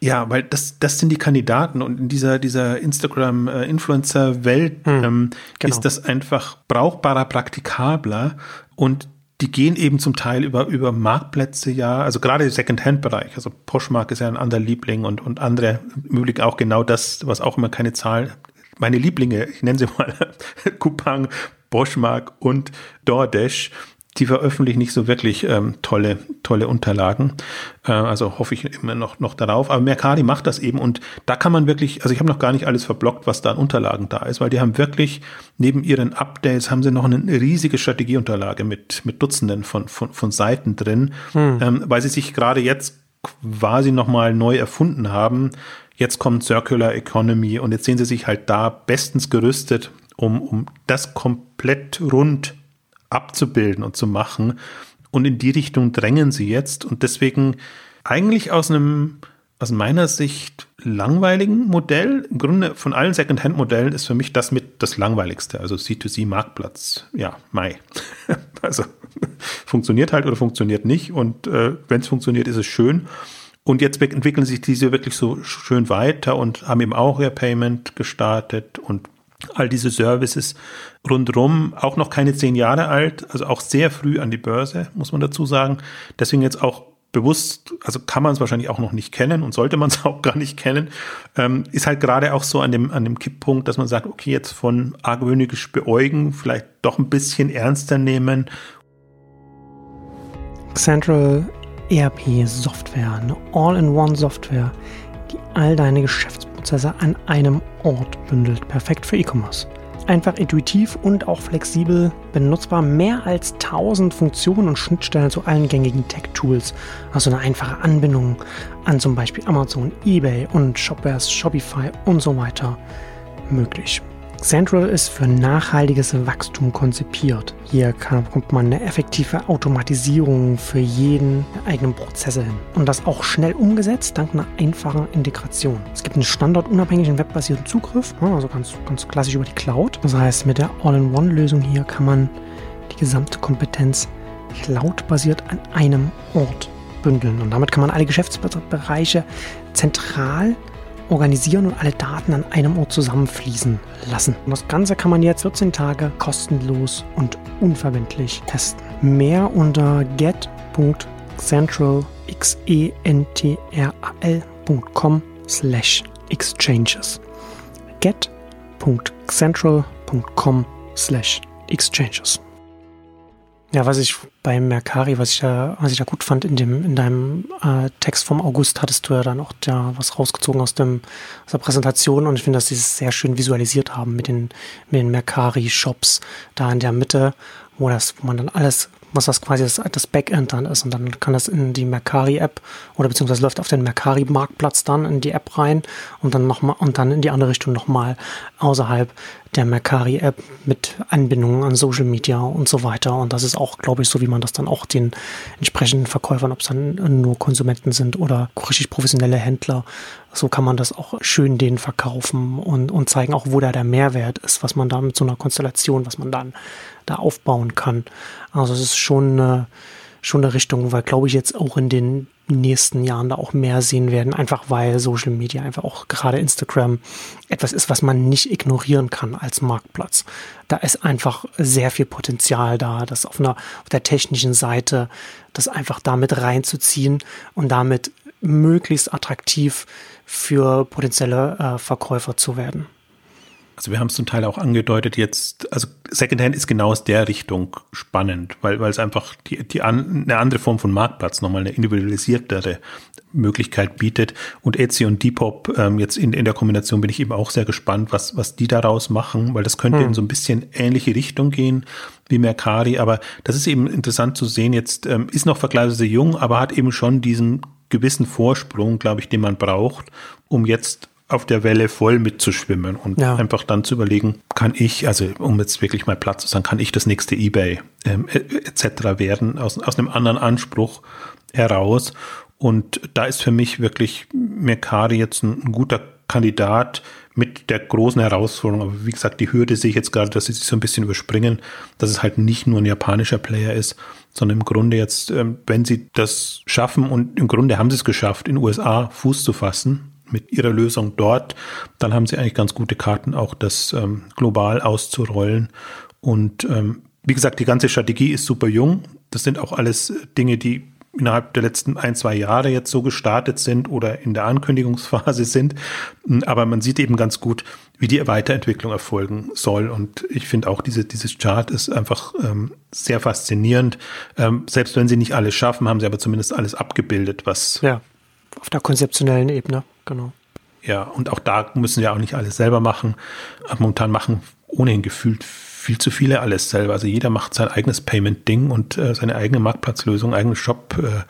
Speaker 2: Ja, weil das, das sind die Kandidaten und in dieser, dieser Instagram-Influencer-Welt hm, ähm, genau. ist das einfach brauchbarer, praktikabler und die gehen eben zum Teil über, über Marktplätze, ja, also gerade Second-Hand-Bereich, also Poshmark ist ja ein anderer Liebling und, und andere im Übrigen auch genau das, was auch immer keine Zahl meine Lieblinge, ich nenne sie mal Coupang, Boschmark und DoorDash, die veröffentlichen nicht so wirklich ähm, tolle, tolle Unterlagen. Äh, also hoffe ich immer noch, noch darauf. Aber Mercari macht das eben und da kann man wirklich, also ich habe noch gar nicht alles verblockt, was da an Unterlagen da ist, weil die haben wirklich neben ihren Updates haben sie noch eine riesige Strategieunterlage mit, mit Dutzenden von, von, von Seiten drin, hm. ähm, weil sie sich gerade jetzt quasi nochmal neu erfunden haben Jetzt kommt Circular Economy und jetzt sehen sie sich halt da bestens gerüstet, um, um das komplett rund abzubilden und zu machen. Und in die Richtung drängen sie jetzt und deswegen eigentlich aus einem, aus meiner Sicht langweiligen Modell. Im Grunde von allen Second-Hand-Modellen ist für mich das mit das langweiligste, also C2C-Marktplatz. Ja, Mai. also funktioniert halt oder funktioniert nicht und äh, wenn es funktioniert, ist es schön. Und jetzt entwickeln sich diese wirklich so schön weiter und haben eben auch ihr Payment gestartet und all diese Services rundrum, auch noch keine zehn Jahre alt, also auch sehr früh an die Börse, muss man dazu sagen. Deswegen jetzt auch bewusst, also kann man es wahrscheinlich auch noch nicht kennen und sollte man es auch gar nicht kennen, ähm, ist halt gerade auch so an dem, an dem Kipppunkt, dass man sagt, okay, jetzt von argwöhnisch beäugen, vielleicht doch ein bisschen ernster nehmen.
Speaker 1: Central ERP-Software, eine All-in-One-Software, die all deine Geschäftsprozesse an einem Ort bündelt. Perfekt für E-Commerce. Einfach intuitiv und auch flexibel benutzbar. Mehr als 1000 Funktionen und Schnittstellen zu allen gängigen Tech-Tools. Also eine einfache Anbindung an zum Beispiel Amazon, eBay und Shopwares, Shopify und so weiter möglich. Central ist für nachhaltiges Wachstum konzipiert. Hier bekommt man eine effektive Automatisierung für jeden eigenen Prozesse hin. Und das auch schnell umgesetzt, dank einer einfachen Integration. Es gibt einen standardunabhängigen webbasierten Zugriff, also ganz, ganz klassisch über die Cloud. Das heißt, mit der All-in-One-Lösung hier kann man die gesamte Kompetenz cloud-basiert an einem Ort bündeln. Und damit kann man alle Geschäftsbereiche zentral organisieren und alle Daten an einem Ort zusammenfließen lassen. Und das Ganze kann man jetzt 14 Tage kostenlos und unverbindlich testen. Mehr unter get.central.com slash exchanges. get.central.com slash exchanges. Ja, was ich bei Mercari, was ich da, was ich da gut fand in dem, in deinem äh, Text vom August, hattest du ja dann auch da was rausgezogen aus dem, aus der Präsentation und ich finde, dass sie es sehr schön visualisiert haben mit den, mit den Mercari-Shops da in der Mitte, wo das, wo man dann alles was das quasi das, das Backend dann ist. Und dann kann das in die Mercari-App oder beziehungsweise läuft auf den Mercari-Marktplatz dann in die App rein und dann nochmal und dann in die andere Richtung nochmal außerhalb der Mercari-App mit Anbindungen an Social Media und so weiter. Und das ist auch, glaube ich, so, wie man das dann auch den entsprechenden Verkäufern, ob es dann nur Konsumenten sind oder richtig professionelle Händler, so kann man das auch schön denen verkaufen und, und zeigen auch, wo da der Mehrwert ist, was man da mit so einer Konstellation, was man dann da aufbauen kann. Also es ist schon eine, schon eine Richtung, weil glaube ich jetzt auch in den nächsten Jahren da auch mehr sehen werden, einfach weil Social Media einfach auch gerade Instagram etwas ist, was man nicht ignorieren kann als Marktplatz. Da ist einfach sehr viel Potenzial da, das auf einer auf der technischen Seite das einfach damit reinzuziehen und damit möglichst attraktiv für potenzielle äh, Verkäufer zu werden.
Speaker 2: Also wir haben es zum Teil auch angedeutet jetzt, also Secondhand ist genau aus der Richtung spannend, weil, weil es einfach die, die an, eine andere Form von Marktplatz, nochmal eine individualisiertere Möglichkeit bietet. Und Etsy und Depop, ähm, jetzt in, in der Kombination bin ich eben auch sehr gespannt, was, was die daraus machen, weil das könnte hm. in so ein bisschen ähnliche Richtung gehen wie Mercari, aber das ist eben interessant zu sehen, jetzt ähm, ist noch vergleichsweise jung, aber hat eben schon diesen gewissen Vorsprung, glaube ich, den man braucht, um jetzt auf der Welle voll mitzuschwimmen und ja. einfach dann zu überlegen, kann ich, also um jetzt wirklich mal Platz zu sagen, kann ich das nächste eBay ähm, etc. werden, aus, aus einem anderen Anspruch heraus. Und da ist für mich wirklich Mercari jetzt ein, ein guter Kandidat mit der großen Herausforderung. Aber wie gesagt, die Hürde sehe ich jetzt gerade, dass sie sich so ein bisschen überspringen, dass es halt nicht nur ein japanischer Player ist, sondern im Grunde jetzt, ähm, wenn sie das schaffen und im Grunde haben sie es geschafft, in den USA Fuß zu fassen, mit ihrer Lösung dort, dann haben sie eigentlich ganz gute Karten, auch das ähm, global auszurollen. Und ähm, wie gesagt, die ganze Strategie ist super jung. Das sind auch alles Dinge, die innerhalb der letzten ein, zwei Jahre jetzt so gestartet sind oder in der Ankündigungsphase sind. Aber man sieht eben ganz gut, wie die Weiterentwicklung erfolgen soll. Und ich finde auch, diese, dieses Chart ist einfach ähm, sehr faszinierend. Ähm, selbst wenn sie nicht alles schaffen, haben sie aber zumindest alles abgebildet, was
Speaker 1: ja auf der konzeptionellen Ebene, genau.
Speaker 2: Ja, und auch da müssen wir auch nicht alles selber machen. Momentan machen ohnehin gefühlt viel zu viele alles selber. Also jeder macht sein eigenes Payment-Ding und äh, seine eigene Marktplatzlösung, eigene Shop-Lösung, äh,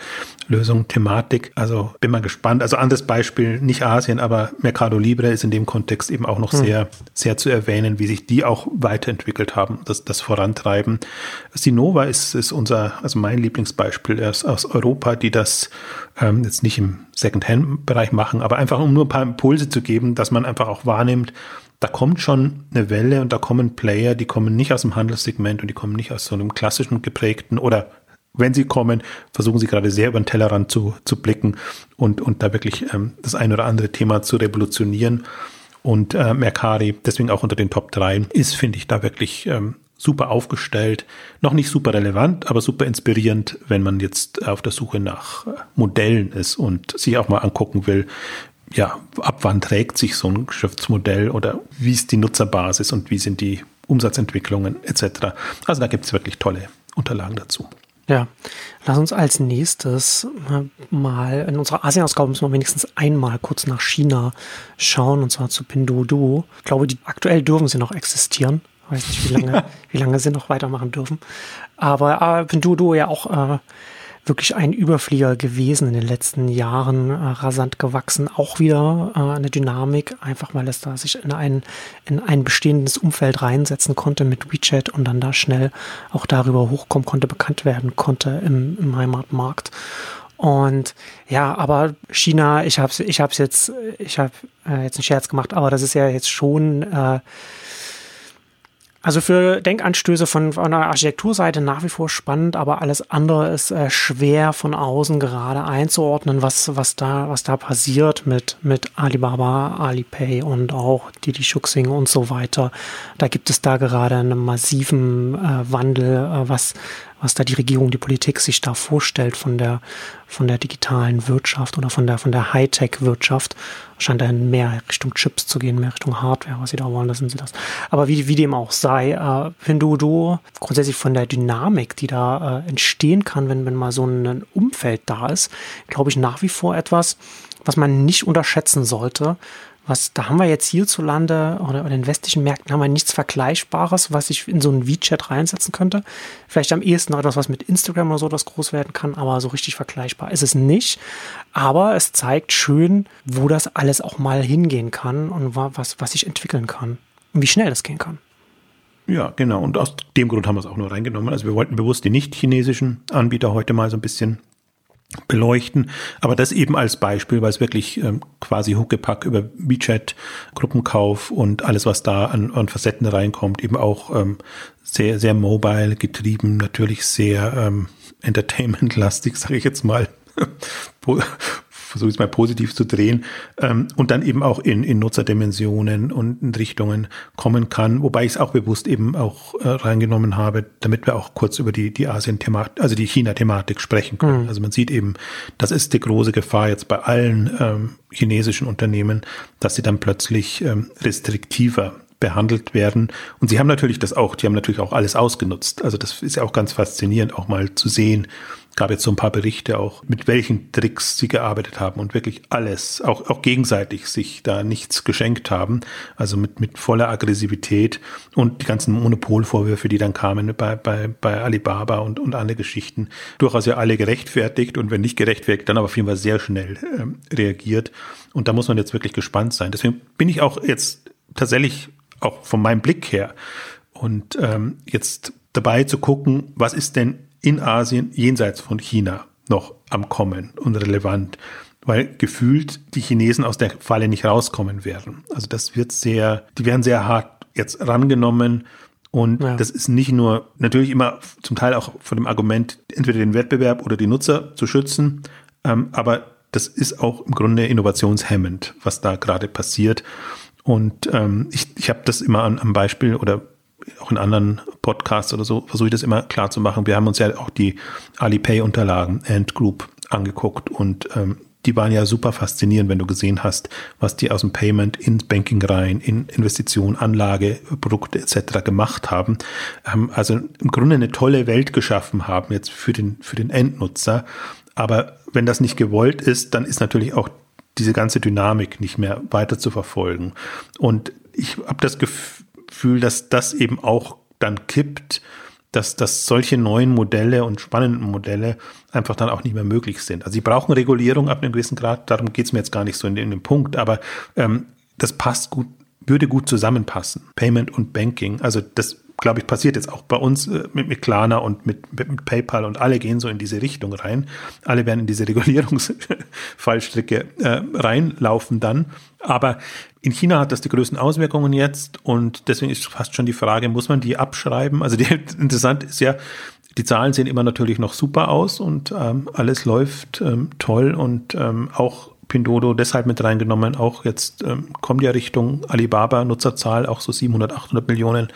Speaker 2: Thematik. Also bin mal gespannt. Also anderes Beispiel, nicht Asien, aber Mercado Libre ist in dem Kontext eben auch noch hm. sehr, sehr zu erwähnen, wie sich die auch weiterentwickelt haben, das, das vorantreiben. Sinova ist, ist unser, also mein Lieblingsbeispiel aus, aus Europa, die das ähm, jetzt nicht im Second-Hand-Bereich machen, aber einfach um nur ein paar Impulse zu geben, dass man einfach auch wahrnimmt, da kommt schon eine Welle und da kommen Player, die kommen nicht aus dem Handelssegment und die kommen nicht aus so einem klassischen geprägten oder wenn sie kommen, versuchen sie gerade sehr über den Tellerrand zu, zu blicken und, und da wirklich ähm, das ein oder andere Thema zu revolutionieren. Und äh, Mercari, deswegen auch unter den Top 3, ist, finde ich, da wirklich ähm, super aufgestellt. Noch nicht super relevant, aber super inspirierend, wenn man jetzt auf der Suche nach äh, Modellen ist und sich auch mal angucken will, ja, ab wann trägt sich so ein Geschäftsmodell oder wie ist die Nutzerbasis und wie sind die Umsatzentwicklungen etc. Also da gibt es wirklich tolle Unterlagen dazu.
Speaker 1: Ja, lass uns als nächstes mal in unserer Asien-Ausgabe müssen wir wenigstens einmal kurz nach China schauen und zwar zu Pinduoduo. Ich glaube, die, aktuell dürfen sie noch existieren. Ich weiß nicht, wie lange, wie lange sie noch weitermachen dürfen. Aber äh, Pinduoduo ja auch äh, wirklich ein Überflieger gewesen in den letzten Jahren, äh, rasant gewachsen, auch wieder äh, eine Dynamik, einfach weil es da sich in ein, in ein bestehendes Umfeld reinsetzen konnte mit WeChat und dann da schnell auch darüber hochkommen konnte, bekannt werden konnte im, im Heimatmarkt. Und ja, aber China, ich habe ich hab's jetzt, ich habe äh, jetzt einen Scherz gemacht, aber das ist ja jetzt schon äh, also für Denkanstöße von, von der Architekturseite nach wie vor spannend, aber alles andere ist äh, schwer von außen gerade einzuordnen, was, was da, was da passiert mit, mit Alibaba, Alipay und auch Didi Shuxing und so weiter. Da gibt es da gerade einen massiven äh, Wandel, äh, was, was da die Regierung, die Politik sich da vorstellt von der, von der digitalen Wirtschaft oder von der, von der Hightech-Wirtschaft. Scheint dann mehr Richtung Chips zu gehen, mehr Richtung Hardware, was sie da wollen, lassen sie das. Aber wie, wie dem auch sei, äh, Pinduoduo grundsätzlich von der Dynamik, die da äh, entstehen kann, wenn, wenn mal so ein Umfeld da ist, glaube ich nach wie vor etwas, was man nicht unterschätzen sollte, was, da haben wir jetzt hierzulande oder in den westlichen Märkten haben wir nichts Vergleichbares, was ich in so einen WeChat reinsetzen könnte. Vielleicht am ehesten noch etwas, was mit Instagram oder so das groß werden kann, aber so richtig vergleichbar ist es nicht. Aber es zeigt schön, wo das alles auch mal hingehen kann und was, was sich entwickeln kann und wie schnell das gehen kann.
Speaker 2: Ja, genau. Und aus dem Grund haben wir es auch nur reingenommen. Also wir wollten bewusst die nicht chinesischen Anbieter heute mal so ein bisschen beleuchten. Aber das eben als Beispiel, weil es wirklich ähm, quasi Huckepack über WeChat, Gruppenkauf und alles, was da an, an Facetten reinkommt, eben auch ähm, sehr, sehr mobile getrieben, natürlich sehr ähm, entertainment-lastig, sage ich jetzt mal versuche es mal positiv zu drehen, ähm, und dann eben auch in, in Nutzerdimensionen und in Richtungen kommen kann, wobei ich es auch bewusst eben auch äh, reingenommen habe, damit wir auch kurz über die, die Asien-Thematik, also die China-Thematik sprechen können. Mhm. Also man sieht eben, das ist die große Gefahr jetzt bei allen ähm, chinesischen Unternehmen, dass sie dann plötzlich ähm, restriktiver behandelt werden. Und sie haben natürlich das auch, die haben natürlich auch alles ausgenutzt. Also das ist ja auch ganz faszinierend, auch mal zu sehen. Gab jetzt so ein paar Berichte auch, mit welchen Tricks sie gearbeitet haben und wirklich alles, auch, auch gegenseitig sich da nichts geschenkt haben. Also mit, mit voller Aggressivität und die ganzen Monopolvorwürfe, die dann kamen bei, bei, bei Alibaba und, und andere Geschichten, durchaus ja alle gerechtfertigt und wenn nicht gerechtfertigt, dann aber auf jeden Fall sehr schnell ähm, reagiert. Und da muss man jetzt wirklich gespannt sein. Deswegen bin ich auch jetzt tatsächlich auch von meinem Blick her und ähm, jetzt dabei zu gucken, was ist denn in Asien jenseits von China noch am Kommen und relevant, weil gefühlt die Chinesen aus der Falle nicht rauskommen werden. Also das wird sehr, die werden sehr hart jetzt rangenommen und ja. das ist nicht nur natürlich immer zum Teil auch von dem Argument, entweder den Wettbewerb oder die Nutzer zu schützen, ähm, aber das ist auch im Grunde innovationshemmend, was da gerade passiert. Und ähm, ich, ich habe das immer an, am Beispiel oder auch in anderen Podcasts oder so versuche ich das immer klar zu machen. Wir haben uns ja auch die Alipay-Unterlagen Ant Group angeguckt und ähm, die waren ja super faszinierend, wenn du gesehen hast, was die aus dem Payment ins Banking rein, in Investition, Anlage, Produkte etc. gemacht haben. Ähm, also im Grunde eine tolle Welt geschaffen haben jetzt für den, für den Endnutzer. Aber wenn das nicht gewollt ist, dann ist natürlich auch diese ganze Dynamik nicht mehr weiter zu verfolgen. Und ich habe das Gefühl, dass das eben auch dann kippt, dass, dass solche neuen Modelle und spannenden Modelle einfach dann auch nicht mehr möglich sind. Also sie brauchen Regulierung ab einem gewissen Grad, darum geht es mir jetzt gar nicht so in, in dem Punkt, aber ähm, das passt gut, würde gut zusammenpassen. Payment und Banking, also das glaube ich, passiert jetzt auch bei uns äh, mit, mit Klarna und mit, mit, mit, PayPal und alle gehen so in diese Richtung rein. Alle werden in diese Regulierungsfallstricke äh, reinlaufen dann. Aber in China hat das die größten Auswirkungen jetzt und deswegen ist fast schon die Frage, muss man die abschreiben? Also die, interessant ist ja, die Zahlen sehen immer natürlich noch super aus und ähm, alles läuft ähm, toll und ähm, auch Pindodo deshalb mit reingenommen. Auch jetzt ähm, kommt ja Richtung Alibaba Nutzerzahl auch so 700, 800 Millionen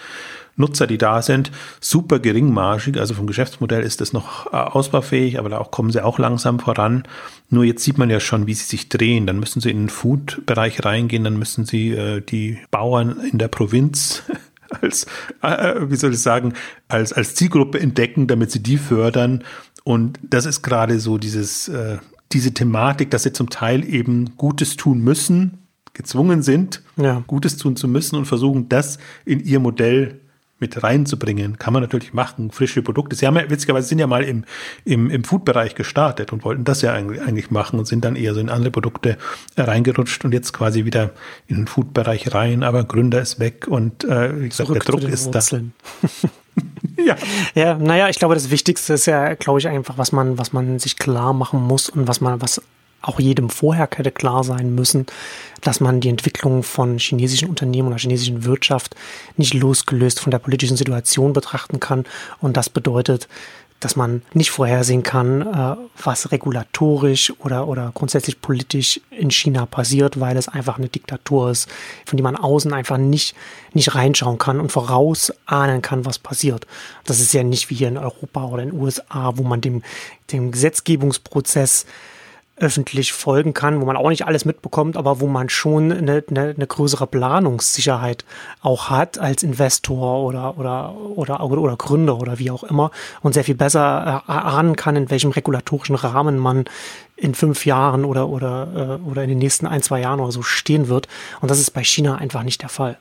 Speaker 2: Nutzer, die da sind, super geringmarschig. Also vom Geschäftsmodell ist das noch äh, ausbaufähig, aber da auch kommen sie auch langsam voran. Nur jetzt sieht man ja schon, wie sie sich drehen. Dann müssen sie in den Food-Bereich reingehen, dann müssen sie äh, die Bauern in der Provinz als, äh, wie soll ich sagen, als, als Zielgruppe entdecken, damit sie die fördern. Und das ist gerade so dieses, äh, diese Thematik, dass sie zum Teil eben Gutes tun müssen, gezwungen sind, ja. Gutes tun zu müssen und versuchen, das in ihr Modell mit reinzubringen. Kann man natürlich machen, frische Produkte. Sie haben ja witzigerweise sind ja mal im, im, im Food-Bereich gestartet und wollten das ja eigentlich, machen und sind dann eher so in andere Produkte reingerutscht und jetzt quasi wieder in den Food-Bereich rein, aber Gründer ist weg und äh, wie gesagt, Zurück der Druck ist da.
Speaker 1: ja. Ja, naja, ich glaube, das Wichtigste ist ja, glaube ich, einfach, was man, was man sich klar machen muss und was man, was auch jedem vorher hätte klar sein müssen, dass man die Entwicklung von chinesischen Unternehmen oder chinesischen Wirtschaft nicht losgelöst von der politischen Situation betrachten kann. Und das bedeutet, dass man nicht vorhersehen kann, äh, was regulatorisch oder, oder grundsätzlich politisch in China passiert, weil es einfach eine Diktatur ist, von die man außen einfach nicht, nicht reinschauen kann und vorausahnen kann, was passiert. Das ist ja nicht wie hier in Europa oder in den USA, wo man dem, dem Gesetzgebungsprozess öffentlich folgen kann, wo man auch nicht alles mitbekommt, aber wo man schon eine, eine, eine größere Planungssicherheit auch hat als Investor oder, oder, oder, oder, oder Gründer oder wie auch immer und sehr viel besser erahnen kann, in welchem regulatorischen Rahmen man in fünf Jahren oder, oder, äh, oder in den nächsten ein, zwei Jahren oder so stehen wird. Und das ist bei China einfach nicht der Fall.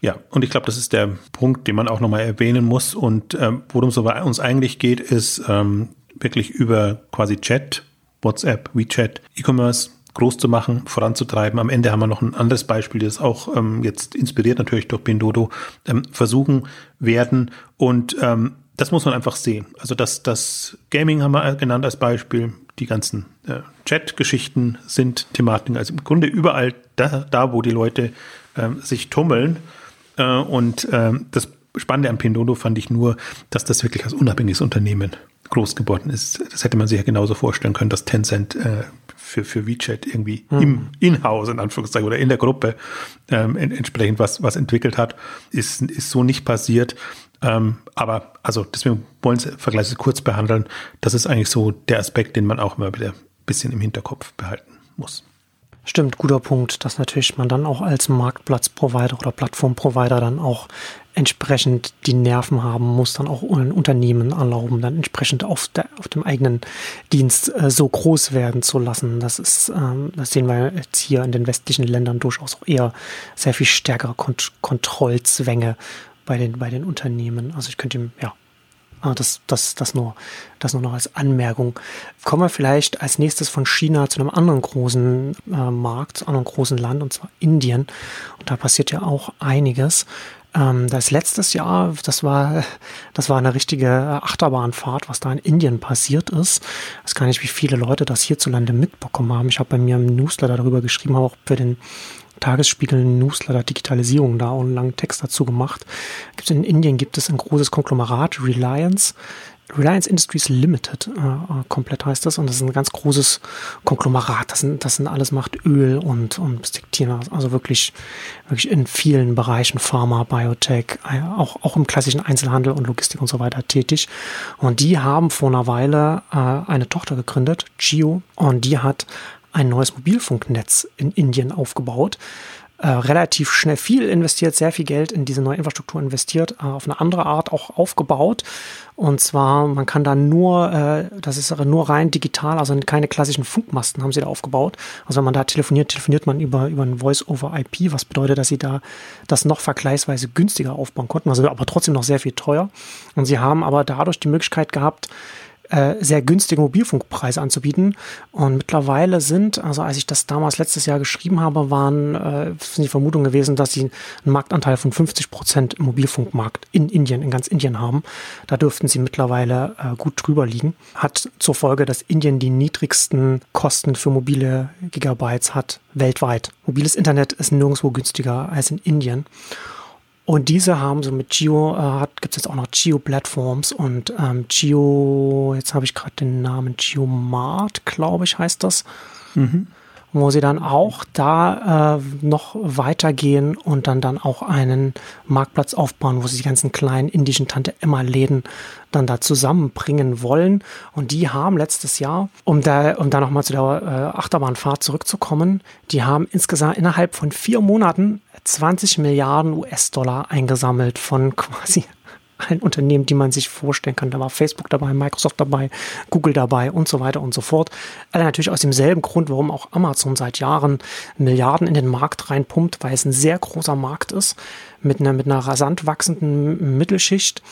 Speaker 2: Ja, und ich glaube, das ist der Punkt, den man auch nochmal erwähnen muss. Und ähm, worum es uns eigentlich geht, ist ähm, wirklich über quasi Chat WhatsApp, WeChat, E-Commerce groß zu machen, voranzutreiben. Am Ende haben wir noch ein anderes Beispiel, das auch ähm, jetzt inspiriert natürlich durch Pindodo ähm, versuchen werden. Und ähm, das muss man einfach sehen. Also das, das Gaming haben wir genannt als Beispiel. Die ganzen äh, Chat-Geschichten sind Thematiken. Also im Grunde überall da, da wo die Leute ähm, sich tummeln. Äh, und ähm, das Spannende an Pindodo fand ich nur, dass das wirklich als unabhängiges Unternehmen groß geworden ist. Das hätte man sich ja genauso vorstellen können, dass Tencent äh, für, für WeChat irgendwie mhm. im In-house, in Anführungszeichen, oder in der Gruppe ähm, entsprechend was, was entwickelt hat. Ist, ist so nicht passiert. Ähm, aber also deswegen wollen Sie vergleichsweise kurz behandeln. Das ist eigentlich so der Aspekt, den man auch immer wieder ein bisschen im Hinterkopf behalten muss.
Speaker 1: Stimmt, guter Punkt, dass natürlich man dann auch als Marktplatzprovider oder Plattformprovider dann auch entsprechend die Nerven haben muss, dann auch Unternehmen erlauben, dann entsprechend auf, der, auf dem eigenen Dienst äh, so groß werden zu lassen. Das ist, ähm, das sehen wir jetzt hier in den westlichen Ländern durchaus auch eher sehr viel stärkere Kont Kontrollzwänge bei den, bei den Unternehmen. Also ich könnte ihm, ja, das, das, das, nur, das nur noch als Anmerkung. Kommen wir vielleicht als nächstes von China zu einem anderen großen äh, Markt, einem anderen großen Land, und zwar Indien. Und da passiert ja auch einiges. Ähm, das letztes Jahr, das war, das war eine richtige Achterbahnfahrt, was da in Indien passiert ist. Ich weiß gar nicht, wie viele Leute das hierzulande mitbekommen haben. Ich habe bei mir im Newsletter darüber geschrieben, habe auch für den Tagesspiegel Newsletter Digitalisierung da auch einen langen Text dazu gemacht. in Indien gibt es ein großes Konglomerat, Reliance. Reliance Industries Limited, äh, komplett heißt das, und das ist ein ganz großes Konglomerat. Das sind, das sind alles macht Öl und, und Textilien, also wirklich, wirklich in vielen Bereichen Pharma, Biotech, äh, auch, auch im klassischen Einzelhandel und Logistik und so weiter tätig. Und die haben vor einer Weile äh, eine Tochter gegründet, Gio, und die hat ein neues Mobilfunknetz in Indien aufgebaut. Äh, relativ schnell viel investiert, sehr viel Geld in diese neue Infrastruktur investiert, äh, auf eine andere Art auch aufgebaut. Und zwar, man kann da nur, äh, das ist nur rein digital, also keine klassischen Funkmasten haben sie da aufgebaut. Also wenn man da telefoniert, telefoniert man über, über ein Voice-over-IP, was bedeutet, dass sie da das noch vergleichsweise günstiger aufbauen konnten, also aber trotzdem noch sehr viel teuer. Und sie haben aber dadurch die Möglichkeit gehabt, äh, sehr günstige Mobilfunkpreise anzubieten. Und mittlerweile sind, also als ich das damals letztes Jahr geschrieben habe, waren äh, sind die Vermutungen gewesen, dass sie einen Marktanteil von 50 Prozent im Mobilfunkmarkt in Indien, in ganz Indien haben. Da dürften sie mittlerweile äh, gut drüber liegen. Hat zur Folge, dass Indien die niedrigsten Kosten für mobile Gigabytes hat weltweit. Mobiles Internet ist nirgendwo günstiger als in Indien. Und diese haben so mit Geo, äh, gibt es jetzt auch noch Geo-Plattforms und ähm, Geo, jetzt habe ich gerade den Namen Geomart, glaube ich, heißt das. Mhm wo sie dann auch da äh, noch weitergehen und dann dann auch einen Marktplatz aufbauen, wo sie die ganzen kleinen indischen Tante Emma Läden dann da zusammenbringen wollen. Und die haben letztes Jahr, um da, um da nochmal zu der äh, Achterbahnfahrt zurückzukommen, die haben insgesamt innerhalb von vier Monaten 20 Milliarden US-Dollar eingesammelt von quasi allen Unternehmen, die man sich vorstellen kann. Da war Facebook dabei, Microsoft dabei, Google dabei und so weiter und so fort. Alle natürlich aus demselben Grund, warum auch Amazon seit Jahren Milliarden in den Markt reinpumpt, weil es ein sehr großer Markt ist mit einer, mit einer rasant wachsenden Mittelschicht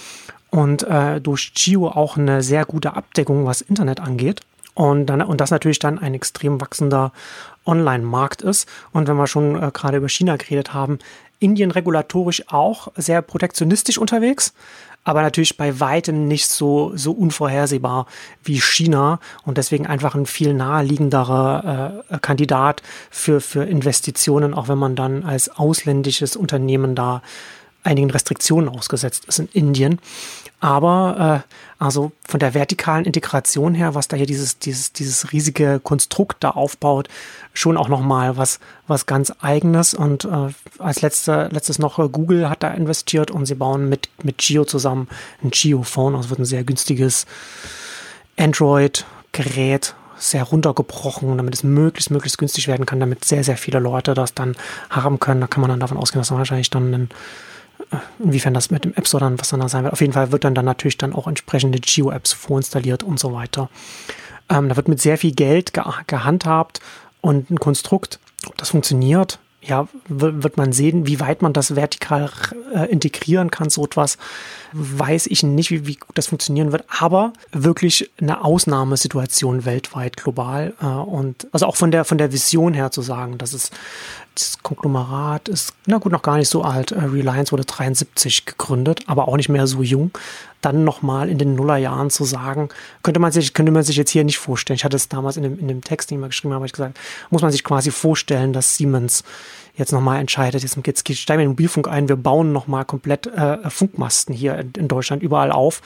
Speaker 1: und äh, durch Geo auch eine sehr gute Abdeckung, was Internet angeht. Und, dann, und das natürlich dann ein extrem wachsender Online-Markt ist. Und wenn wir schon äh, gerade über China geredet haben, Indien regulatorisch auch sehr protektionistisch unterwegs, aber natürlich bei weitem nicht so, so unvorhersehbar wie China und deswegen einfach ein viel naheliegenderer äh, Kandidat für, für Investitionen, auch wenn man dann als ausländisches Unternehmen da einigen Restriktionen ausgesetzt ist in Indien. Aber äh, also von der vertikalen Integration her, was da hier dieses, dieses, dieses riesige Konstrukt da aufbaut, schon auch nochmal was, was ganz eigenes. Und äh, als letzte, letztes noch äh, Google hat da investiert und sie bauen mit, mit Geo zusammen ein Geo-Phone. Also wird ein sehr günstiges Android-Gerät, sehr runtergebrochen, damit es möglichst, möglichst günstig werden kann, damit sehr, sehr viele Leute das dann haben können. Da kann man dann davon ausgehen, dass man wahrscheinlich dann ein inwiefern das mit dem App Store dann was dann da sein wird. Auf jeden Fall wird dann, dann natürlich dann auch entsprechende Geo-Apps vorinstalliert und so weiter. Ähm, da wird mit sehr viel Geld ge gehandhabt und ein Konstrukt, ob das funktioniert, ja, wird man sehen, wie weit man das vertikal äh, integrieren kann. So etwas weiß ich nicht, wie, wie das funktionieren wird, aber wirklich eine Ausnahmesituation weltweit, global. Äh, und also auch von der, von der Vision her zu sagen, dass es das Konglomerat ist, na gut, noch gar nicht so alt. Äh, Reliance wurde 73 gegründet, aber auch nicht mehr so jung. Dann nochmal in den Nullerjahren zu sagen, könnte man sich, könnte man sich jetzt hier nicht vorstellen. Ich hatte es damals in dem, in dem Text, den ich mal geschrieben habe, ich gesagt, muss man sich quasi vorstellen, dass Siemens jetzt nochmal entscheidet, jetzt, jetzt steigen wir den Mobilfunk ein, wir bauen nochmal komplett äh, Funkmasten hier in, in Deutschland überall auf,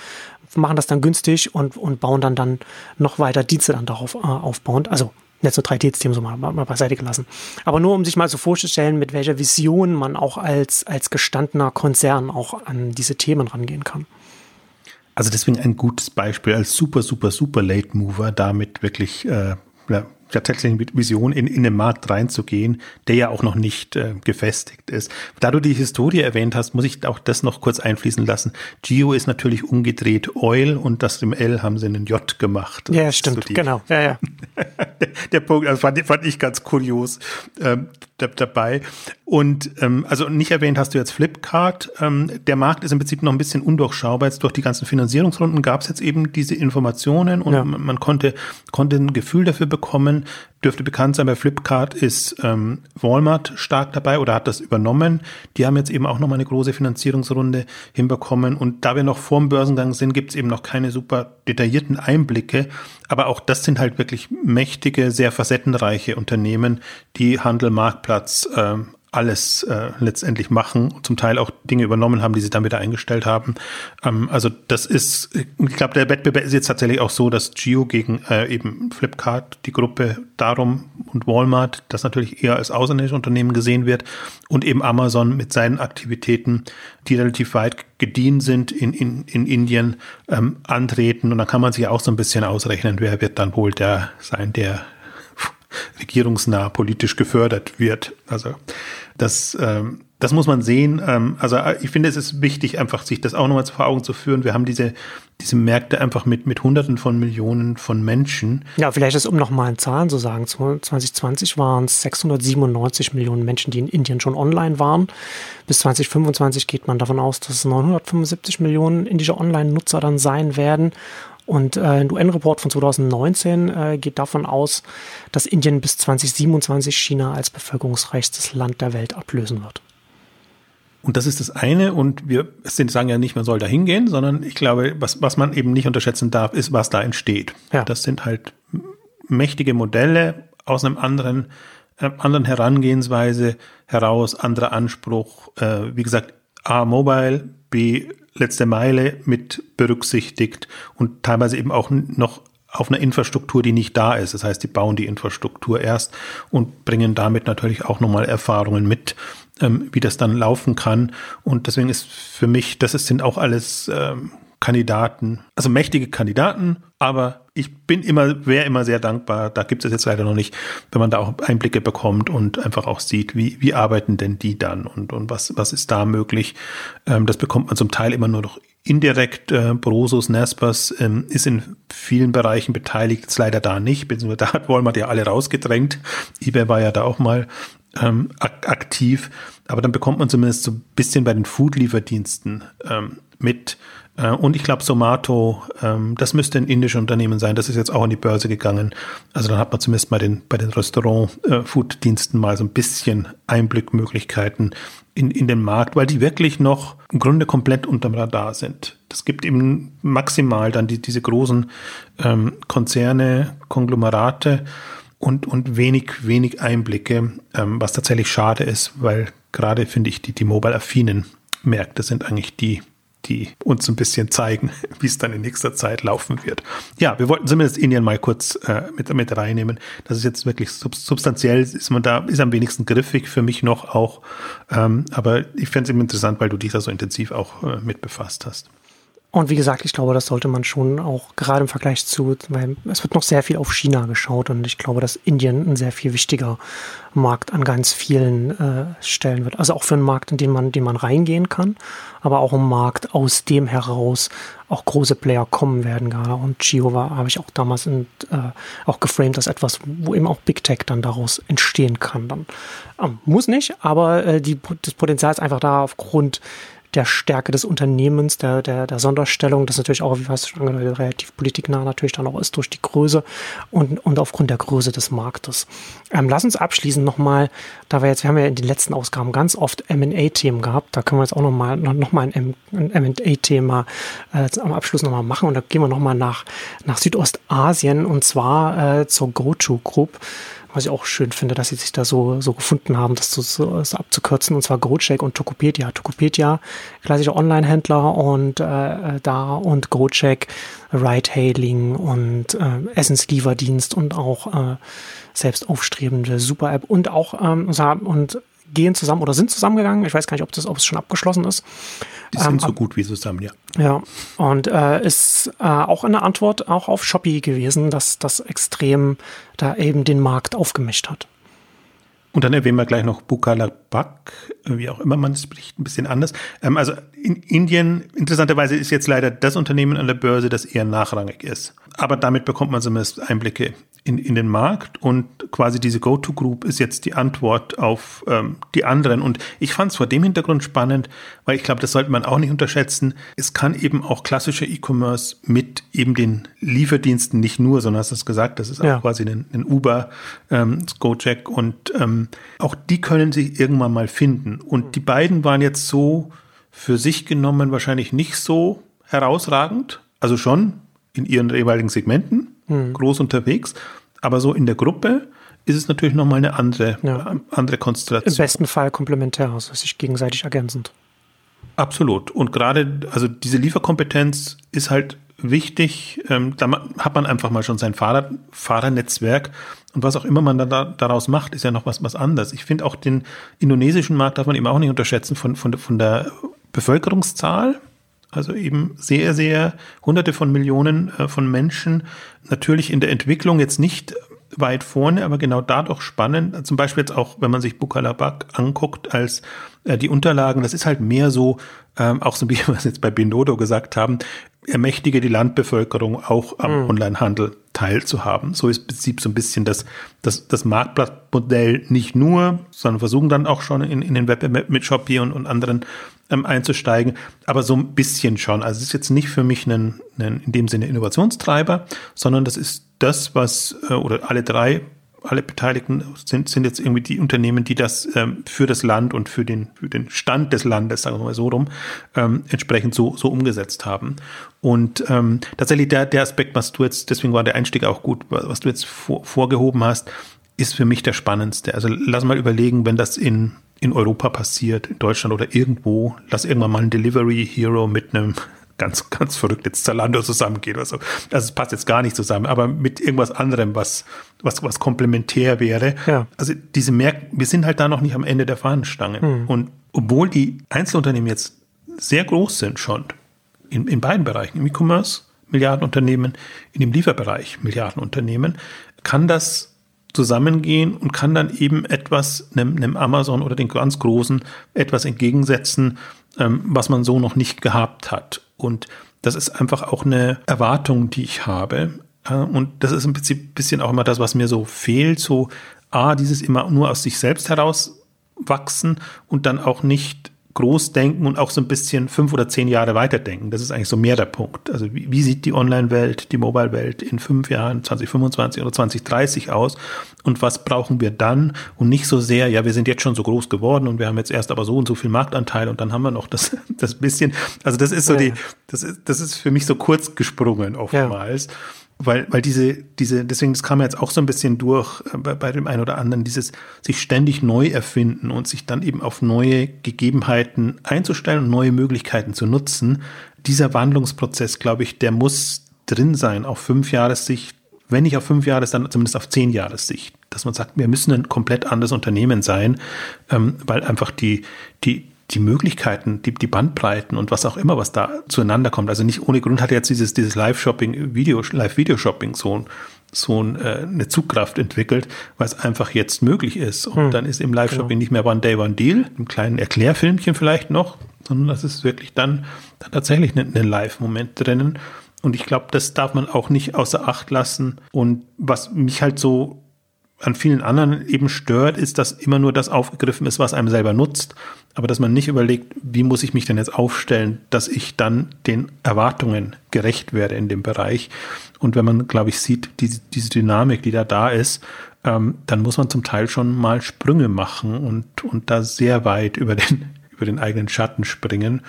Speaker 1: machen das dann günstig und, und bauen dann dann noch weiter Dienste dann darauf äh, aufbauend. Also Netz- und 3D-System so mal, mal beiseite gelassen. Aber nur um sich mal so vorzustellen, mit welcher Vision man auch als, als gestandener Konzern auch an diese Themen rangehen kann.
Speaker 2: Also deswegen ein gutes Beispiel als super, super, super Late Mover, damit wirklich äh, tatsächlich Vision, in, in den Markt reinzugehen, der ja auch noch nicht äh, gefestigt ist. Da du die Historie erwähnt hast, muss ich auch das noch kurz einfließen lassen. Geo ist natürlich umgedreht Oil und das im L haben sie einen J gemacht.
Speaker 1: Ja, stimmt, so genau. Ja, ja.
Speaker 2: der, der Punkt, also fand, fand ich ganz kurios ähm, dabei. Und ähm, also nicht erwähnt hast du jetzt Flipkart. Ähm, der Markt ist im Prinzip noch ein bisschen undurchschaubar. Jetzt durch die ganzen Finanzierungsrunden gab es jetzt eben diese Informationen und ja. man konnte, konnte ein Gefühl dafür bekommen, dürfte bekannt sein, bei Flipkart ist ähm, Walmart stark dabei oder hat das übernommen. Die haben jetzt eben auch nochmal eine große Finanzierungsrunde hinbekommen. Und da wir noch vorm Börsengang sind, gibt es eben noch keine super detaillierten Einblicke. Aber auch das sind halt wirklich mächtige, sehr facettenreiche Unternehmen, die Handel, Marktplatz, ähm, alles äh, letztendlich machen zum Teil auch Dinge übernommen haben, die sie dann wieder eingestellt haben. Ähm, also das ist, ich glaube, der Wettbewerb ist jetzt tatsächlich auch so, dass Geo gegen äh, eben Flipkart, die Gruppe darum und Walmart, das natürlich eher als ausländisches Unternehmen gesehen wird und eben Amazon mit seinen Aktivitäten, die relativ weit gediehen sind in, in, in Indien, ähm, antreten. Und dann kann man sich auch so ein bisschen ausrechnen, wer wird dann wohl der sein, der regierungsnah politisch gefördert wird. Also das, ähm, das muss man sehen. Ähm, also äh, ich finde, es ist wichtig, einfach sich das auch nochmal vor Augen zu führen. Wir haben diese, diese Märkte einfach mit, mit Hunderten von Millionen von Menschen.
Speaker 1: Ja, vielleicht ist, um nochmal in Zahlen zu sagen, 2020 waren es 697 Millionen Menschen, die in Indien schon online waren. Bis 2025 geht man davon aus, dass es 975 Millionen indische Online-Nutzer dann sein werden. Und äh, ein UN-Report von 2019 äh, geht davon aus, dass Indien bis 2027 China als bevölkerungsreichstes Land der Welt ablösen wird.
Speaker 2: Und das ist das eine. Und wir sind, sagen ja nicht, man soll da hingehen, sondern ich glaube, was, was man eben nicht unterschätzen darf, ist, was da entsteht. Ja. Das sind halt mächtige Modelle aus einem anderen, äh, anderen Herangehensweise heraus, anderer Anspruch. Äh, wie gesagt, A, Mobile, B, letzte Meile mit berücksichtigt und teilweise eben auch noch auf einer Infrastruktur, die nicht da ist. Das heißt, die bauen die Infrastruktur erst und bringen damit natürlich auch nochmal Erfahrungen mit, ähm, wie das dann laufen kann. Und deswegen ist für mich, das sind auch alles ähm, Kandidaten, also mächtige Kandidaten, aber ich bin immer, wäre immer sehr dankbar, da gibt es jetzt leider noch nicht, wenn man da auch Einblicke bekommt und einfach auch sieht, wie, wie arbeiten denn die dann und, und was, was ist da möglich. Ähm, das bekommt man zum Teil immer nur noch indirekt. Äh, Brosus, Naspers ähm, ist in vielen Bereichen beteiligt, ist leider da nicht, beziehungsweise da hat Walmart ja alle rausgedrängt. eBay war ja da auch mal ähm, aktiv, aber dann bekommt man zumindest so ein bisschen bei den Food-Lieferdiensten ähm, mit, äh, und ich glaube, Somato, ähm, das müsste ein indisches Unternehmen sein. Das ist jetzt auch an die Börse gegangen. Also dann hat man zumindest bei den, bei den Restaurant-Food-Diensten äh, mal so ein bisschen Einblickmöglichkeiten in, in den Markt, weil die wirklich noch im Grunde komplett unterm Radar sind. Das gibt eben maximal dann die, diese großen ähm, Konzerne, Konglomerate und, und wenig, wenig Einblicke, ähm, was tatsächlich schade ist, weil gerade finde ich, die, die mobile-affinen Märkte sind eigentlich die, die uns ein bisschen zeigen, wie es dann in nächster Zeit laufen wird. Ja, wir wollten zumindest Indien mal kurz äh, mit, mit reinnehmen. Das ist jetzt wirklich substanziell, ist man da, ist am wenigsten griffig für mich noch auch. Ähm, aber ich fände es eben interessant, weil du dich da so intensiv auch äh, mit befasst hast.
Speaker 1: Und wie gesagt, ich glaube, das sollte man schon auch gerade im Vergleich zu, weil es wird noch sehr viel auf China geschaut und ich glaube, dass Indien ein sehr viel wichtiger Markt an ganz vielen äh, Stellen wird. Also auch für einen Markt, in den man, den man reingehen kann, aber auch ein Markt, aus dem heraus auch große Player kommen werden gerade. Und war, habe ich auch damals in, äh, auch geframed als etwas, wo eben auch Big Tech dann daraus entstehen kann. Dann ähm, muss nicht, aber äh, die, das Potenzial ist einfach da aufgrund der Stärke des Unternehmens, der, der, der Sonderstellung, das natürlich auch, wie hast du schon angedeutet, relativ politiknah natürlich dann auch ist durch die Größe und, und aufgrund der Größe des Marktes. Ähm, lass uns abschließend nochmal, da wir jetzt, wir haben ja in den letzten Ausgaben ganz oft M&A-Themen gehabt, da können wir jetzt auch nochmal noch mal ein, M&A-Thema äh, am Abschluss nochmal machen und da gehen wir nochmal nach, nach Südostasien und zwar äh, zur Gochu Group was ich auch schön finde, dass sie sich da so, so gefunden haben, das so, so, so abzukürzen, und zwar Gojek und Tokopedia. Tokopedia, klassischer Online-Händler und äh, da und Gojek, Ride-Hailing und äh, Essenslieferdienst und auch äh, selbst aufstrebende Super-App und auch ähm, und gehen zusammen oder sind zusammengegangen. Ich weiß gar nicht, ob, das, ob es schon abgeschlossen ist.
Speaker 2: Die sind ähm, so gut wie zusammen, ja.
Speaker 1: Ja, und äh, ist äh, auch eine Antwort auch auf Shopee gewesen, dass das extrem da eben den Markt aufgemischt hat.
Speaker 2: Und dann erwähnen wir gleich noch Bukalapak, wie auch immer man es spricht, ein bisschen anders. Ähm, also in Indien, interessanterweise ist jetzt leider das Unternehmen an der Börse, das eher nachrangig ist. Aber damit bekommt man zumindest Einblicke in, in den Markt und quasi diese Go-To-Group ist jetzt die Antwort auf ähm, die anderen. Und ich fand es vor dem Hintergrund spannend, weil ich glaube, das sollte man auch nicht unterschätzen. Es kann eben auch klassischer E-Commerce mit eben den Lieferdiensten nicht nur, sondern hast du es gesagt, das ist auch quasi ein, ein Uber, ähm, Gojek und ähm, auch die können sich irgendwann mal finden. Und die beiden waren jetzt so für sich genommen wahrscheinlich nicht so herausragend, also schon in ihren jeweiligen Segmenten, mhm. groß unterwegs. Aber so in der Gruppe ist es natürlich nochmal eine andere, ja. andere Konstellation.
Speaker 1: Im besten Fall komplementär, also sich gegenseitig ergänzend.
Speaker 2: Absolut. Und gerade, also diese Lieferkompetenz ist halt wichtig. Ähm, da hat man einfach mal schon sein Fahrer, Fahrernetzwerk. Und was auch immer man da, daraus macht, ist ja noch was, was anderes. Ich finde auch den indonesischen Markt darf man eben auch nicht unterschätzen von, von, von der Bevölkerungszahl. Also eben sehr, sehr hunderte von Millionen äh, von Menschen. Natürlich in der Entwicklung jetzt nicht weit vorne, aber genau dadurch spannend. Zum Beispiel jetzt auch, wenn man sich Bukalabak anguckt als äh, die Unterlagen, das ist halt mehr so, ähm, auch so wie wir es jetzt bei Binodo gesagt haben, ermächtige die Landbevölkerung auch am mhm. Onlinehandel teilzuhaben. So ist im Prinzip so ein bisschen das, das, das Marktplatzmodell nicht nur, sondern versuchen dann auch schon in, in den Web mit Shopee und, und anderen ähm, einzusteigen, aber so ein bisschen schon. Also es ist jetzt nicht für mich ein, ein in dem Sinne Innovationstreiber, sondern das ist das, was, äh, oder alle drei, alle Beteiligten sind, sind jetzt irgendwie die Unternehmen, die das ähm, für das Land und für den, für den Stand des Landes, sagen wir mal so rum, ähm, entsprechend so, so umgesetzt haben. Und ähm, tatsächlich der, der Aspekt, was du jetzt, deswegen war der Einstieg auch gut, was du jetzt vor, vorgehoben hast, ist für mich der spannendste. Also lass mal überlegen, wenn das in in Europa passiert, in Deutschland oder irgendwo, lass irgendwann mal ein Delivery Hero mit einem ganz, ganz verrückt jetzt Zalando zusammengeht oder so. Also es passt jetzt gar nicht zusammen, aber mit irgendwas anderem, was, was, was komplementär wäre. Ja. Also diese Merk wir sind halt da noch nicht am Ende der Fahnenstange. Hm. Und obwohl die Einzelunternehmen jetzt sehr groß sind schon, in, in beiden Bereichen, im E-Commerce, Milliardenunternehmen, in dem Lieferbereich, Milliardenunternehmen, kann das zusammengehen und kann dann eben etwas einem, einem Amazon oder den ganz Großen etwas entgegensetzen, ähm, was man so noch nicht gehabt hat. Und das ist einfach auch eine Erwartung, die ich habe. Äh, und das ist im Prinzip ein bisschen auch immer das, was mir so fehlt. So, A, dieses immer nur aus sich selbst heraus wachsen und dann auch nicht groß denken und auch so ein bisschen fünf oder zehn Jahre weiterdenken. Das ist eigentlich so mehr der Punkt. Also wie, wie sieht die Online-Welt, die Mobile-Welt in fünf Jahren, 2025 oder 2030 aus? Und was brauchen wir dann? Und nicht so sehr, ja, wir sind jetzt schon so groß geworden und wir haben jetzt erst aber so und so viel Marktanteil und dann haben wir noch das, das bisschen. Also das ist so ja. die, das ist, das ist für mich so kurz gesprungen oftmals. Ja weil, weil diese, diese, deswegen, das kam jetzt auch so ein bisschen durch äh, bei, bei dem einen oder anderen, dieses sich ständig neu erfinden und sich dann eben auf neue Gegebenheiten einzustellen und neue Möglichkeiten zu nutzen. Dieser Wandlungsprozess, glaube ich, der muss drin sein auf fünf Jahressicht, wenn nicht auf fünf Jahres, dann zumindest auf zehn Jahressicht, dass man sagt, wir müssen ein komplett anderes Unternehmen sein, ähm, weil einfach die, die, die Möglichkeiten, die, die Bandbreiten und was auch immer, was da zueinander kommt. Also nicht ohne Grund hat jetzt dieses, dieses Live-Shopping, Video, Live-Video-Shopping so, so ein, äh, eine Zugkraft entwickelt, weil es einfach jetzt möglich ist. Und hm. dann ist im Live-Shopping genau. nicht mehr One Day, One Deal, ein kleinen Erklärfilmchen vielleicht noch, sondern das ist wirklich dann, dann tatsächlich ein, ein Live-Moment drinnen. Und ich glaube, das darf man auch nicht außer Acht lassen. Und was mich halt so an vielen anderen eben stört, ist, dass immer nur das aufgegriffen ist, was einem selber nutzt, aber dass man nicht überlegt, wie muss ich mich denn jetzt aufstellen, dass ich dann den Erwartungen gerecht werde in dem Bereich. Und wenn man, glaube ich, sieht, diese, diese Dynamik, die da da ist, ähm, dann muss man zum Teil schon mal Sprünge machen und, und da sehr weit über den, über den eigenen Schatten springen.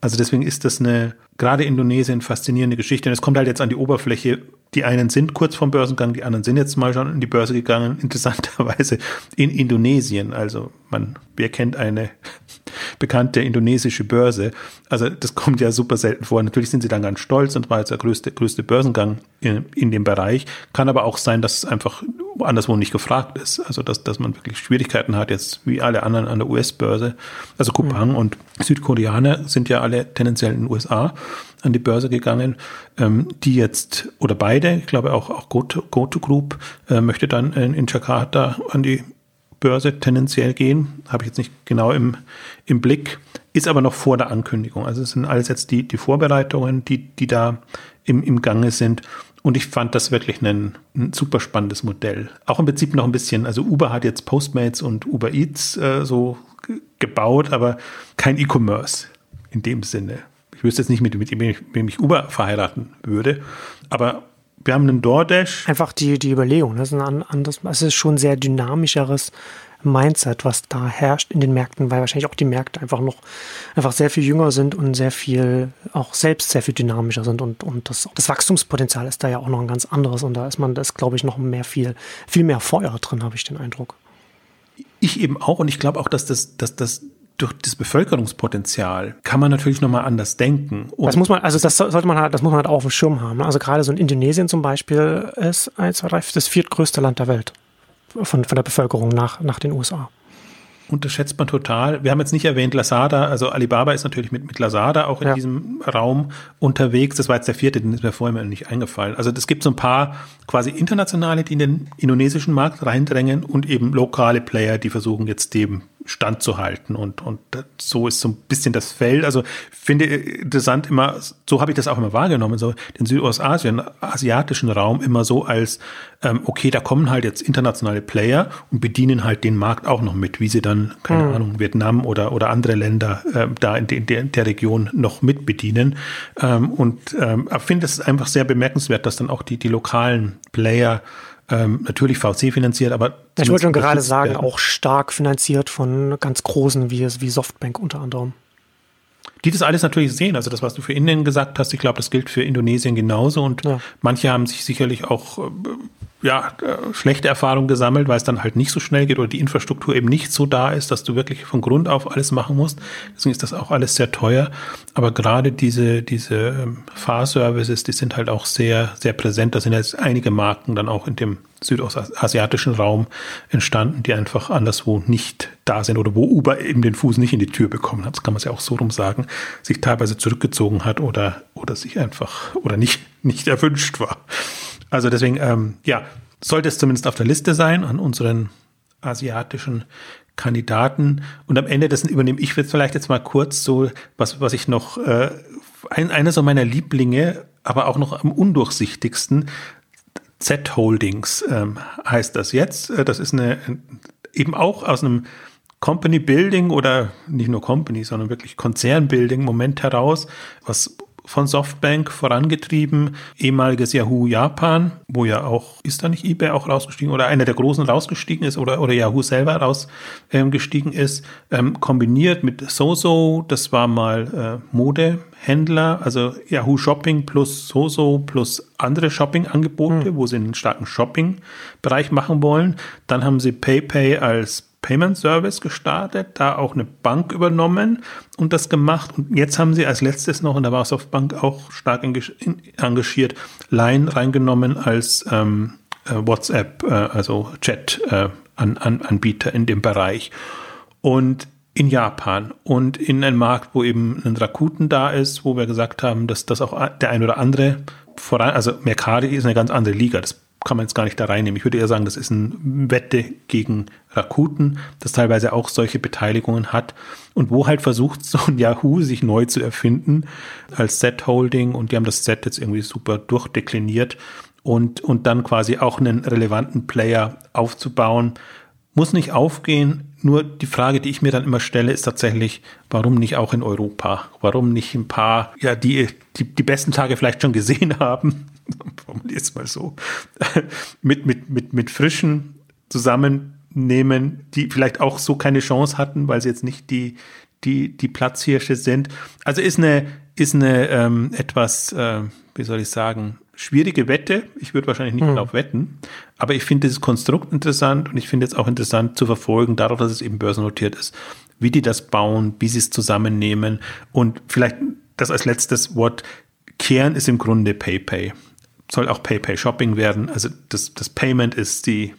Speaker 2: Also deswegen ist das eine, gerade Indonesien, faszinierende Geschichte. Und es kommt halt jetzt an die Oberfläche, die einen sind kurz vom Börsengang, die anderen sind jetzt mal schon in die Börse gegangen, interessanterweise in Indonesien. Also man, wer kennt eine bekannte indonesische Börse? Also das kommt ja super selten vor. Natürlich sind sie dann ganz stolz und war jetzt der größte, größte Börsengang in, in dem Bereich. Kann aber auch sein, dass es einfach anderswo nicht gefragt ist. Also dass, dass man wirklich Schwierigkeiten hat, jetzt wie alle anderen an der US-Börse. Also Kupang mhm. und Südkoreaner sind ja alle tendenziell in den USA an die Börse gegangen, ähm, die jetzt, oder beide, ich glaube auch, auch GoTo, Group äh, möchte dann in, in Jakarta an die Börse tendenziell gehen. Habe ich jetzt nicht genau im, im Blick, ist aber noch vor der Ankündigung. Also es sind alles jetzt die, die Vorbereitungen, die, die da im, im Gange sind. Und ich fand das wirklich ein, ein, super spannendes Modell. Auch im Prinzip noch ein bisschen, also Uber hat jetzt Postmates und Uber Eats äh, so gebaut, aber kein E-Commerce in dem Sinne. Ich wüsste jetzt nicht, mit, mit, mit wem ich Uber verheiraten würde, aber wir haben einen DoorDash.
Speaker 1: Einfach die, die Überlegung, das ist ein anderes, es ist schon sehr dynamischeres Mindset, was da herrscht in den Märkten, weil wahrscheinlich auch die Märkte einfach noch einfach sehr viel jünger sind und sehr viel, auch selbst sehr viel dynamischer sind und, und das, das Wachstumspotenzial ist da ja auch noch ein ganz anderes und da ist man, da ist glaube ich noch mehr viel, viel mehr Feuer drin, habe ich den Eindruck.
Speaker 2: Ich eben auch und ich glaube auch, dass das, dass das durch das Bevölkerungspotenzial kann man natürlich nochmal anders denken.
Speaker 1: Und das muss man, also das sollte man halt, das muss man halt auch auf dem Schirm haben. Also gerade so in Indonesien zum Beispiel ist eins, zwei, drei, das viertgrößte Land der Welt von, von der Bevölkerung nach, nach den USA
Speaker 2: unterschätzt man total. Wir haben jetzt nicht erwähnt Lazada, also Alibaba ist natürlich mit, mit Lazada auch in ja. diesem Raum unterwegs. Das war jetzt der vierte, den ist mir vorher nicht eingefallen. Also es gibt so ein paar quasi internationale, die in den indonesischen Markt reindrängen und eben lokale Player, die versuchen jetzt dem standzuhalten. Und, und so ist so ein bisschen das Feld. Also finde interessant immer, so habe ich das auch immer wahrgenommen, so den Südostasien, asiatischen Raum immer so als, ähm, okay, da kommen halt jetzt internationale Player und bedienen halt den Markt auch noch mit, wie sie dann, keine mhm. Ahnung, Vietnam oder, oder andere Länder äh, da in, de, in der, der Region noch mit bedienen. Ähm, und ähm, finde es einfach sehr bemerkenswert, dass dann auch die, die lokalen Player ähm, natürlich VC finanziert, aber.
Speaker 1: Ich wollte schon gerade sagen, werden. auch stark finanziert von ganz großen wie, wie Softbank unter anderem.
Speaker 2: Die das alles natürlich sehen. Also das, was du für Indien gesagt hast, ich glaube, das gilt für Indonesien genauso. Und ja. manche haben sich sicherlich auch äh, ja, äh, schlechte Erfahrungen gesammelt, weil es dann halt nicht so schnell geht oder die Infrastruktur eben nicht so da ist, dass du wirklich von Grund auf alles machen musst. Deswegen ist das auch alles sehr teuer. Aber gerade diese, diese ähm, Fahrservices, die sind halt auch sehr, sehr präsent. Da sind jetzt einige Marken dann auch in dem südostasiatischen Raum entstanden, die einfach anderswo nicht da sind oder wo Uber eben den Fuß nicht in die Tür bekommen hat, das kann man es ja auch so rum sagen, sich teilweise zurückgezogen hat oder, oder sich einfach oder nicht, nicht erwünscht war. Also deswegen, ähm, ja, sollte es zumindest auf der Liste sein an unseren asiatischen Kandidaten. Und am Ende dessen übernehme ich jetzt vielleicht jetzt mal kurz so, was, was ich noch, äh, ein, einer so meiner Lieblinge, aber auch noch am undurchsichtigsten, Z Holdings ähm, heißt das jetzt. Äh, das ist eine, eben auch aus einem Company Building oder nicht nur Company, sondern wirklich Konzern Building Moment heraus, was von Softbank vorangetrieben, ehemaliges Yahoo Japan, wo ja auch, ist da nicht eBay auch rausgestiegen oder einer der großen rausgestiegen ist oder, oder Yahoo selber rausgestiegen ähm, ist, ähm, kombiniert mit Soso, das war mal äh, Modehändler, also Yahoo Shopping plus Soso plus andere Shopping-Angebote, mhm. wo sie einen starken Shopping-Bereich machen wollen. Dann haben sie PayPay als Payment Service gestartet, da auch eine Bank übernommen und das gemacht. Und jetzt haben sie als letztes noch, und da war Softbank auch stark engagiert, Line reingenommen als ähm, äh, WhatsApp, äh, also Chat-Anbieter äh, in dem Bereich. Und in Japan und in einem Markt, wo eben ein Rakuten da ist, wo wir gesagt haben, dass das auch der ein oder andere voran, also Mercari ist eine ganz andere Liga. Das kann man jetzt gar nicht da reinnehmen. Ich würde eher sagen, das ist eine Wette gegen Rakuten, das teilweise auch solche Beteiligungen hat und wo halt versucht so ein Yahoo sich neu zu erfinden als Set-Holding und die haben das Set jetzt irgendwie super durchdekliniert und, und dann quasi auch einen relevanten Player aufzubauen. Muss nicht aufgehen, nur die Frage, die ich mir dann immer stelle, ist tatsächlich, warum nicht auch in Europa? Warum nicht ein paar, ja, die die, die besten Tage vielleicht schon gesehen haben es mal so, mit, mit, mit, mit frischen zusammennehmen, die vielleicht auch so keine Chance hatten, weil sie jetzt nicht die, die, die Platzhirsche sind. Also ist eine, ist eine ähm, etwas, äh, wie soll ich sagen, schwierige Wette. Ich würde wahrscheinlich nicht mhm. darauf wetten, aber ich finde dieses Konstrukt interessant und ich finde es auch interessant zu verfolgen, darauf, dass es eben börsennotiert ist, wie die das bauen, wie sie es zusammennehmen und vielleicht das als letztes Wort. Kern ist im Grunde PayPay soll auch PayPay Shopping werden. Also das, das Payment ist die,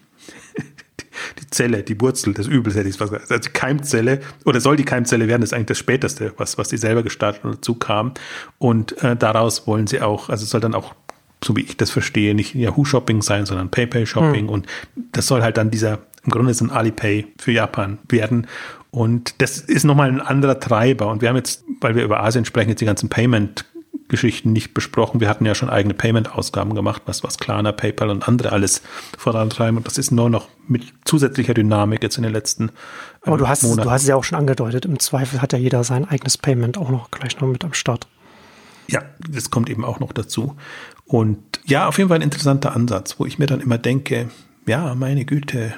Speaker 2: die Zelle, die Wurzel des Übels, hätte ich was gesagt. Also die Keimzelle, oder soll die Keimzelle werden, ist eigentlich das Späteste, was, was sie selber gestartet und dazu kam. Und äh, daraus wollen sie auch, also soll dann auch, so wie ich das verstehe, nicht Yahoo Shopping sein, sondern PayPay Shopping. Hm. Und das soll halt dann dieser, im Grunde ist ein Alipay für Japan werden. Und das ist nochmal ein anderer Treiber. Und wir haben jetzt, weil wir über Asien sprechen, jetzt die ganzen Payment Geschichten nicht besprochen. Wir hatten ja schon eigene Payment-Ausgaben gemacht, was, was Klarna, PayPal und andere alles vorantreiben. Und das ist nur noch mit zusätzlicher Dynamik jetzt in den letzten äh,
Speaker 1: Aber du hast, Monaten. du hast es ja auch schon angedeutet. Im Zweifel hat ja jeder sein eigenes Payment auch noch gleich noch mit am Start.
Speaker 2: Ja, das kommt eben auch noch dazu. Und ja, auf jeden Fall ein interessanter Ansatz, wo ich mir dann immer denke, ja, meine Güte,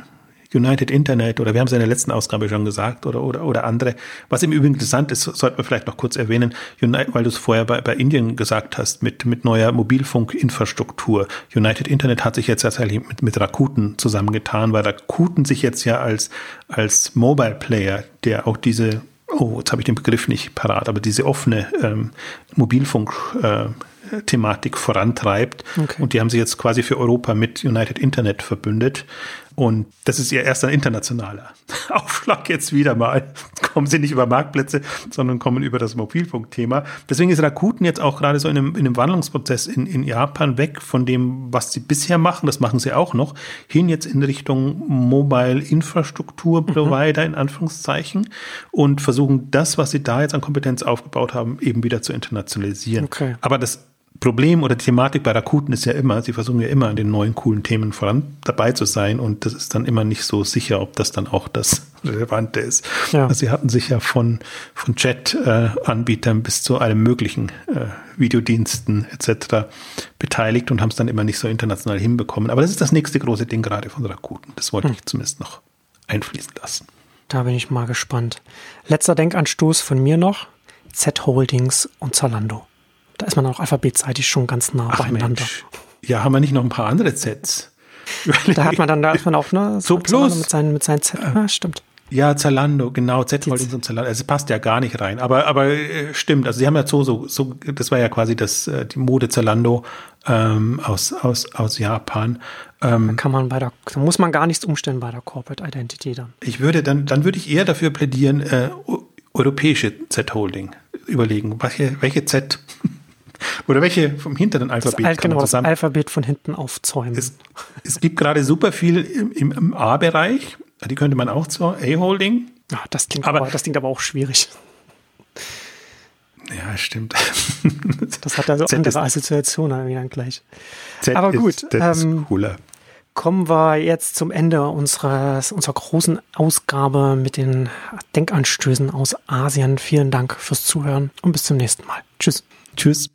Speaker 2: United Internet oder wir haben es in der letzten Ausgabe schon gesagt oder, oder, oder andere. Was im Übrigen interessant ist, sollte man vielleicht noch kurz erwähnen, United, weil du es vorher bei, bei Indien gesagt hast, mit, mit neuer Mobilfunkinfrastruktur. United Internet hat sich jetzt tatsächlich mit, mit Rakuten zusammengetan, weil Rakuten sich jetzt ja als, als Mobile Player, der auch diese oh, jetzt habe ich den Begriff nicht parat, aber diese offene ähm, Mobilfunk äh, Thematik vorantreibt. Okay. Und die haben sich jetzt quasi für Europa mit United Internet verbündet. Und das ist ihr erster internationaler Aufschlag jetzt wieder mal. kommen sie nicht über Marktplätze, sondern kommen über das Mobilfunkthema. Deswegen ist Rakuten jetzt auch gerade so in einem, in einem Wandlungsprozess in, in Japan weg von dem, was sie bisher machen, das machen sie auch noch, hin jetzt in Richtung Mobile Infrastruktur Provider mhm. in Anführungszeichen und versuchen das, was sie da jetzt an Kompetenz aufgebaut haben, eben wieder zu internationalisieren. Okay. Aber das Problem oder Thematik bei Rakuten ist ja immer, sie versuchen ja immer an den neuen coolen Themen voran dabei zu sein und das ist dann immer nicht so sicher, ob das dann auch das Relevante ist. Ja. Also sie hatten sich ja von, von Chat-Anbietern bis zu allem möglichen äh, Videodiensten etc. beteiligt und haben es dann immer nicht so international hinbekommen. Aber das ist das nächste große Ding gerade von Rakuten. Das wollte hm. ich zumindest noch einfließen lassen.
Speaker 1: Da bin ich mal gespannt. Letzter Denkanstoß von mir noch. Z Holdings und Zalando. Da ist man auch alphabetseitig schon ganz nah Ach beieinander. Mensch.
Speaker 2: Ja, haben wir nicht noch ein paar andere Zs?
Speaker 1: da hat man dann, da ist man auch, ne?
Speaker 2: So plus.
Speaker 1: Mit seinen, mit seinen Z. Ja, stimmt.
Speaker 2: Ja, Zalando, genau, Z Holdings und Zalando. Also passt ja gar nicht rein. Aber, aber äh, stimmt, also sie haben ja so, so, so, das war ja quasi das, äh, die Mode Zalando ähm, aus, aus, aus Japan.
Speaker 1: Ähm, da kann man bei der, da muss man gar nichts umstellen bei der Corporate Identity dann.
Speaker 2: Ich würde dann, dann würde ich eher dafür plädieren, äh, europäische Z-Holding überlegen. Welche, welche Z oder welche vom hinteren Alphabet?
Speaker 1: Das, genau, das Alphabet von hinten aufzäumen.
Speaker 2: Es, es gibt gerade super viel im, im, im A-Bereich. Die könnte man auch zur A-Holding.
Speaker 1: Ja, das klingt aber, aber, das klingt aber auch schwierig.
Speaker 2: Ja, stimmt.
Speaker 1: Das hat also Z andere Assoziationen dann gleich.
Speaker 2: Z aber gut. Ist, das ähm, ist cooler
Speaker 1: kommen wir jetzt zum Ende unseres, unserer großen Ausgabe mit den Denkanstößen aus Asien. Vielen Dank fürs Zuhören und bis zum nächsten Mal. Tschüss.
Speaker 2: Tschüss.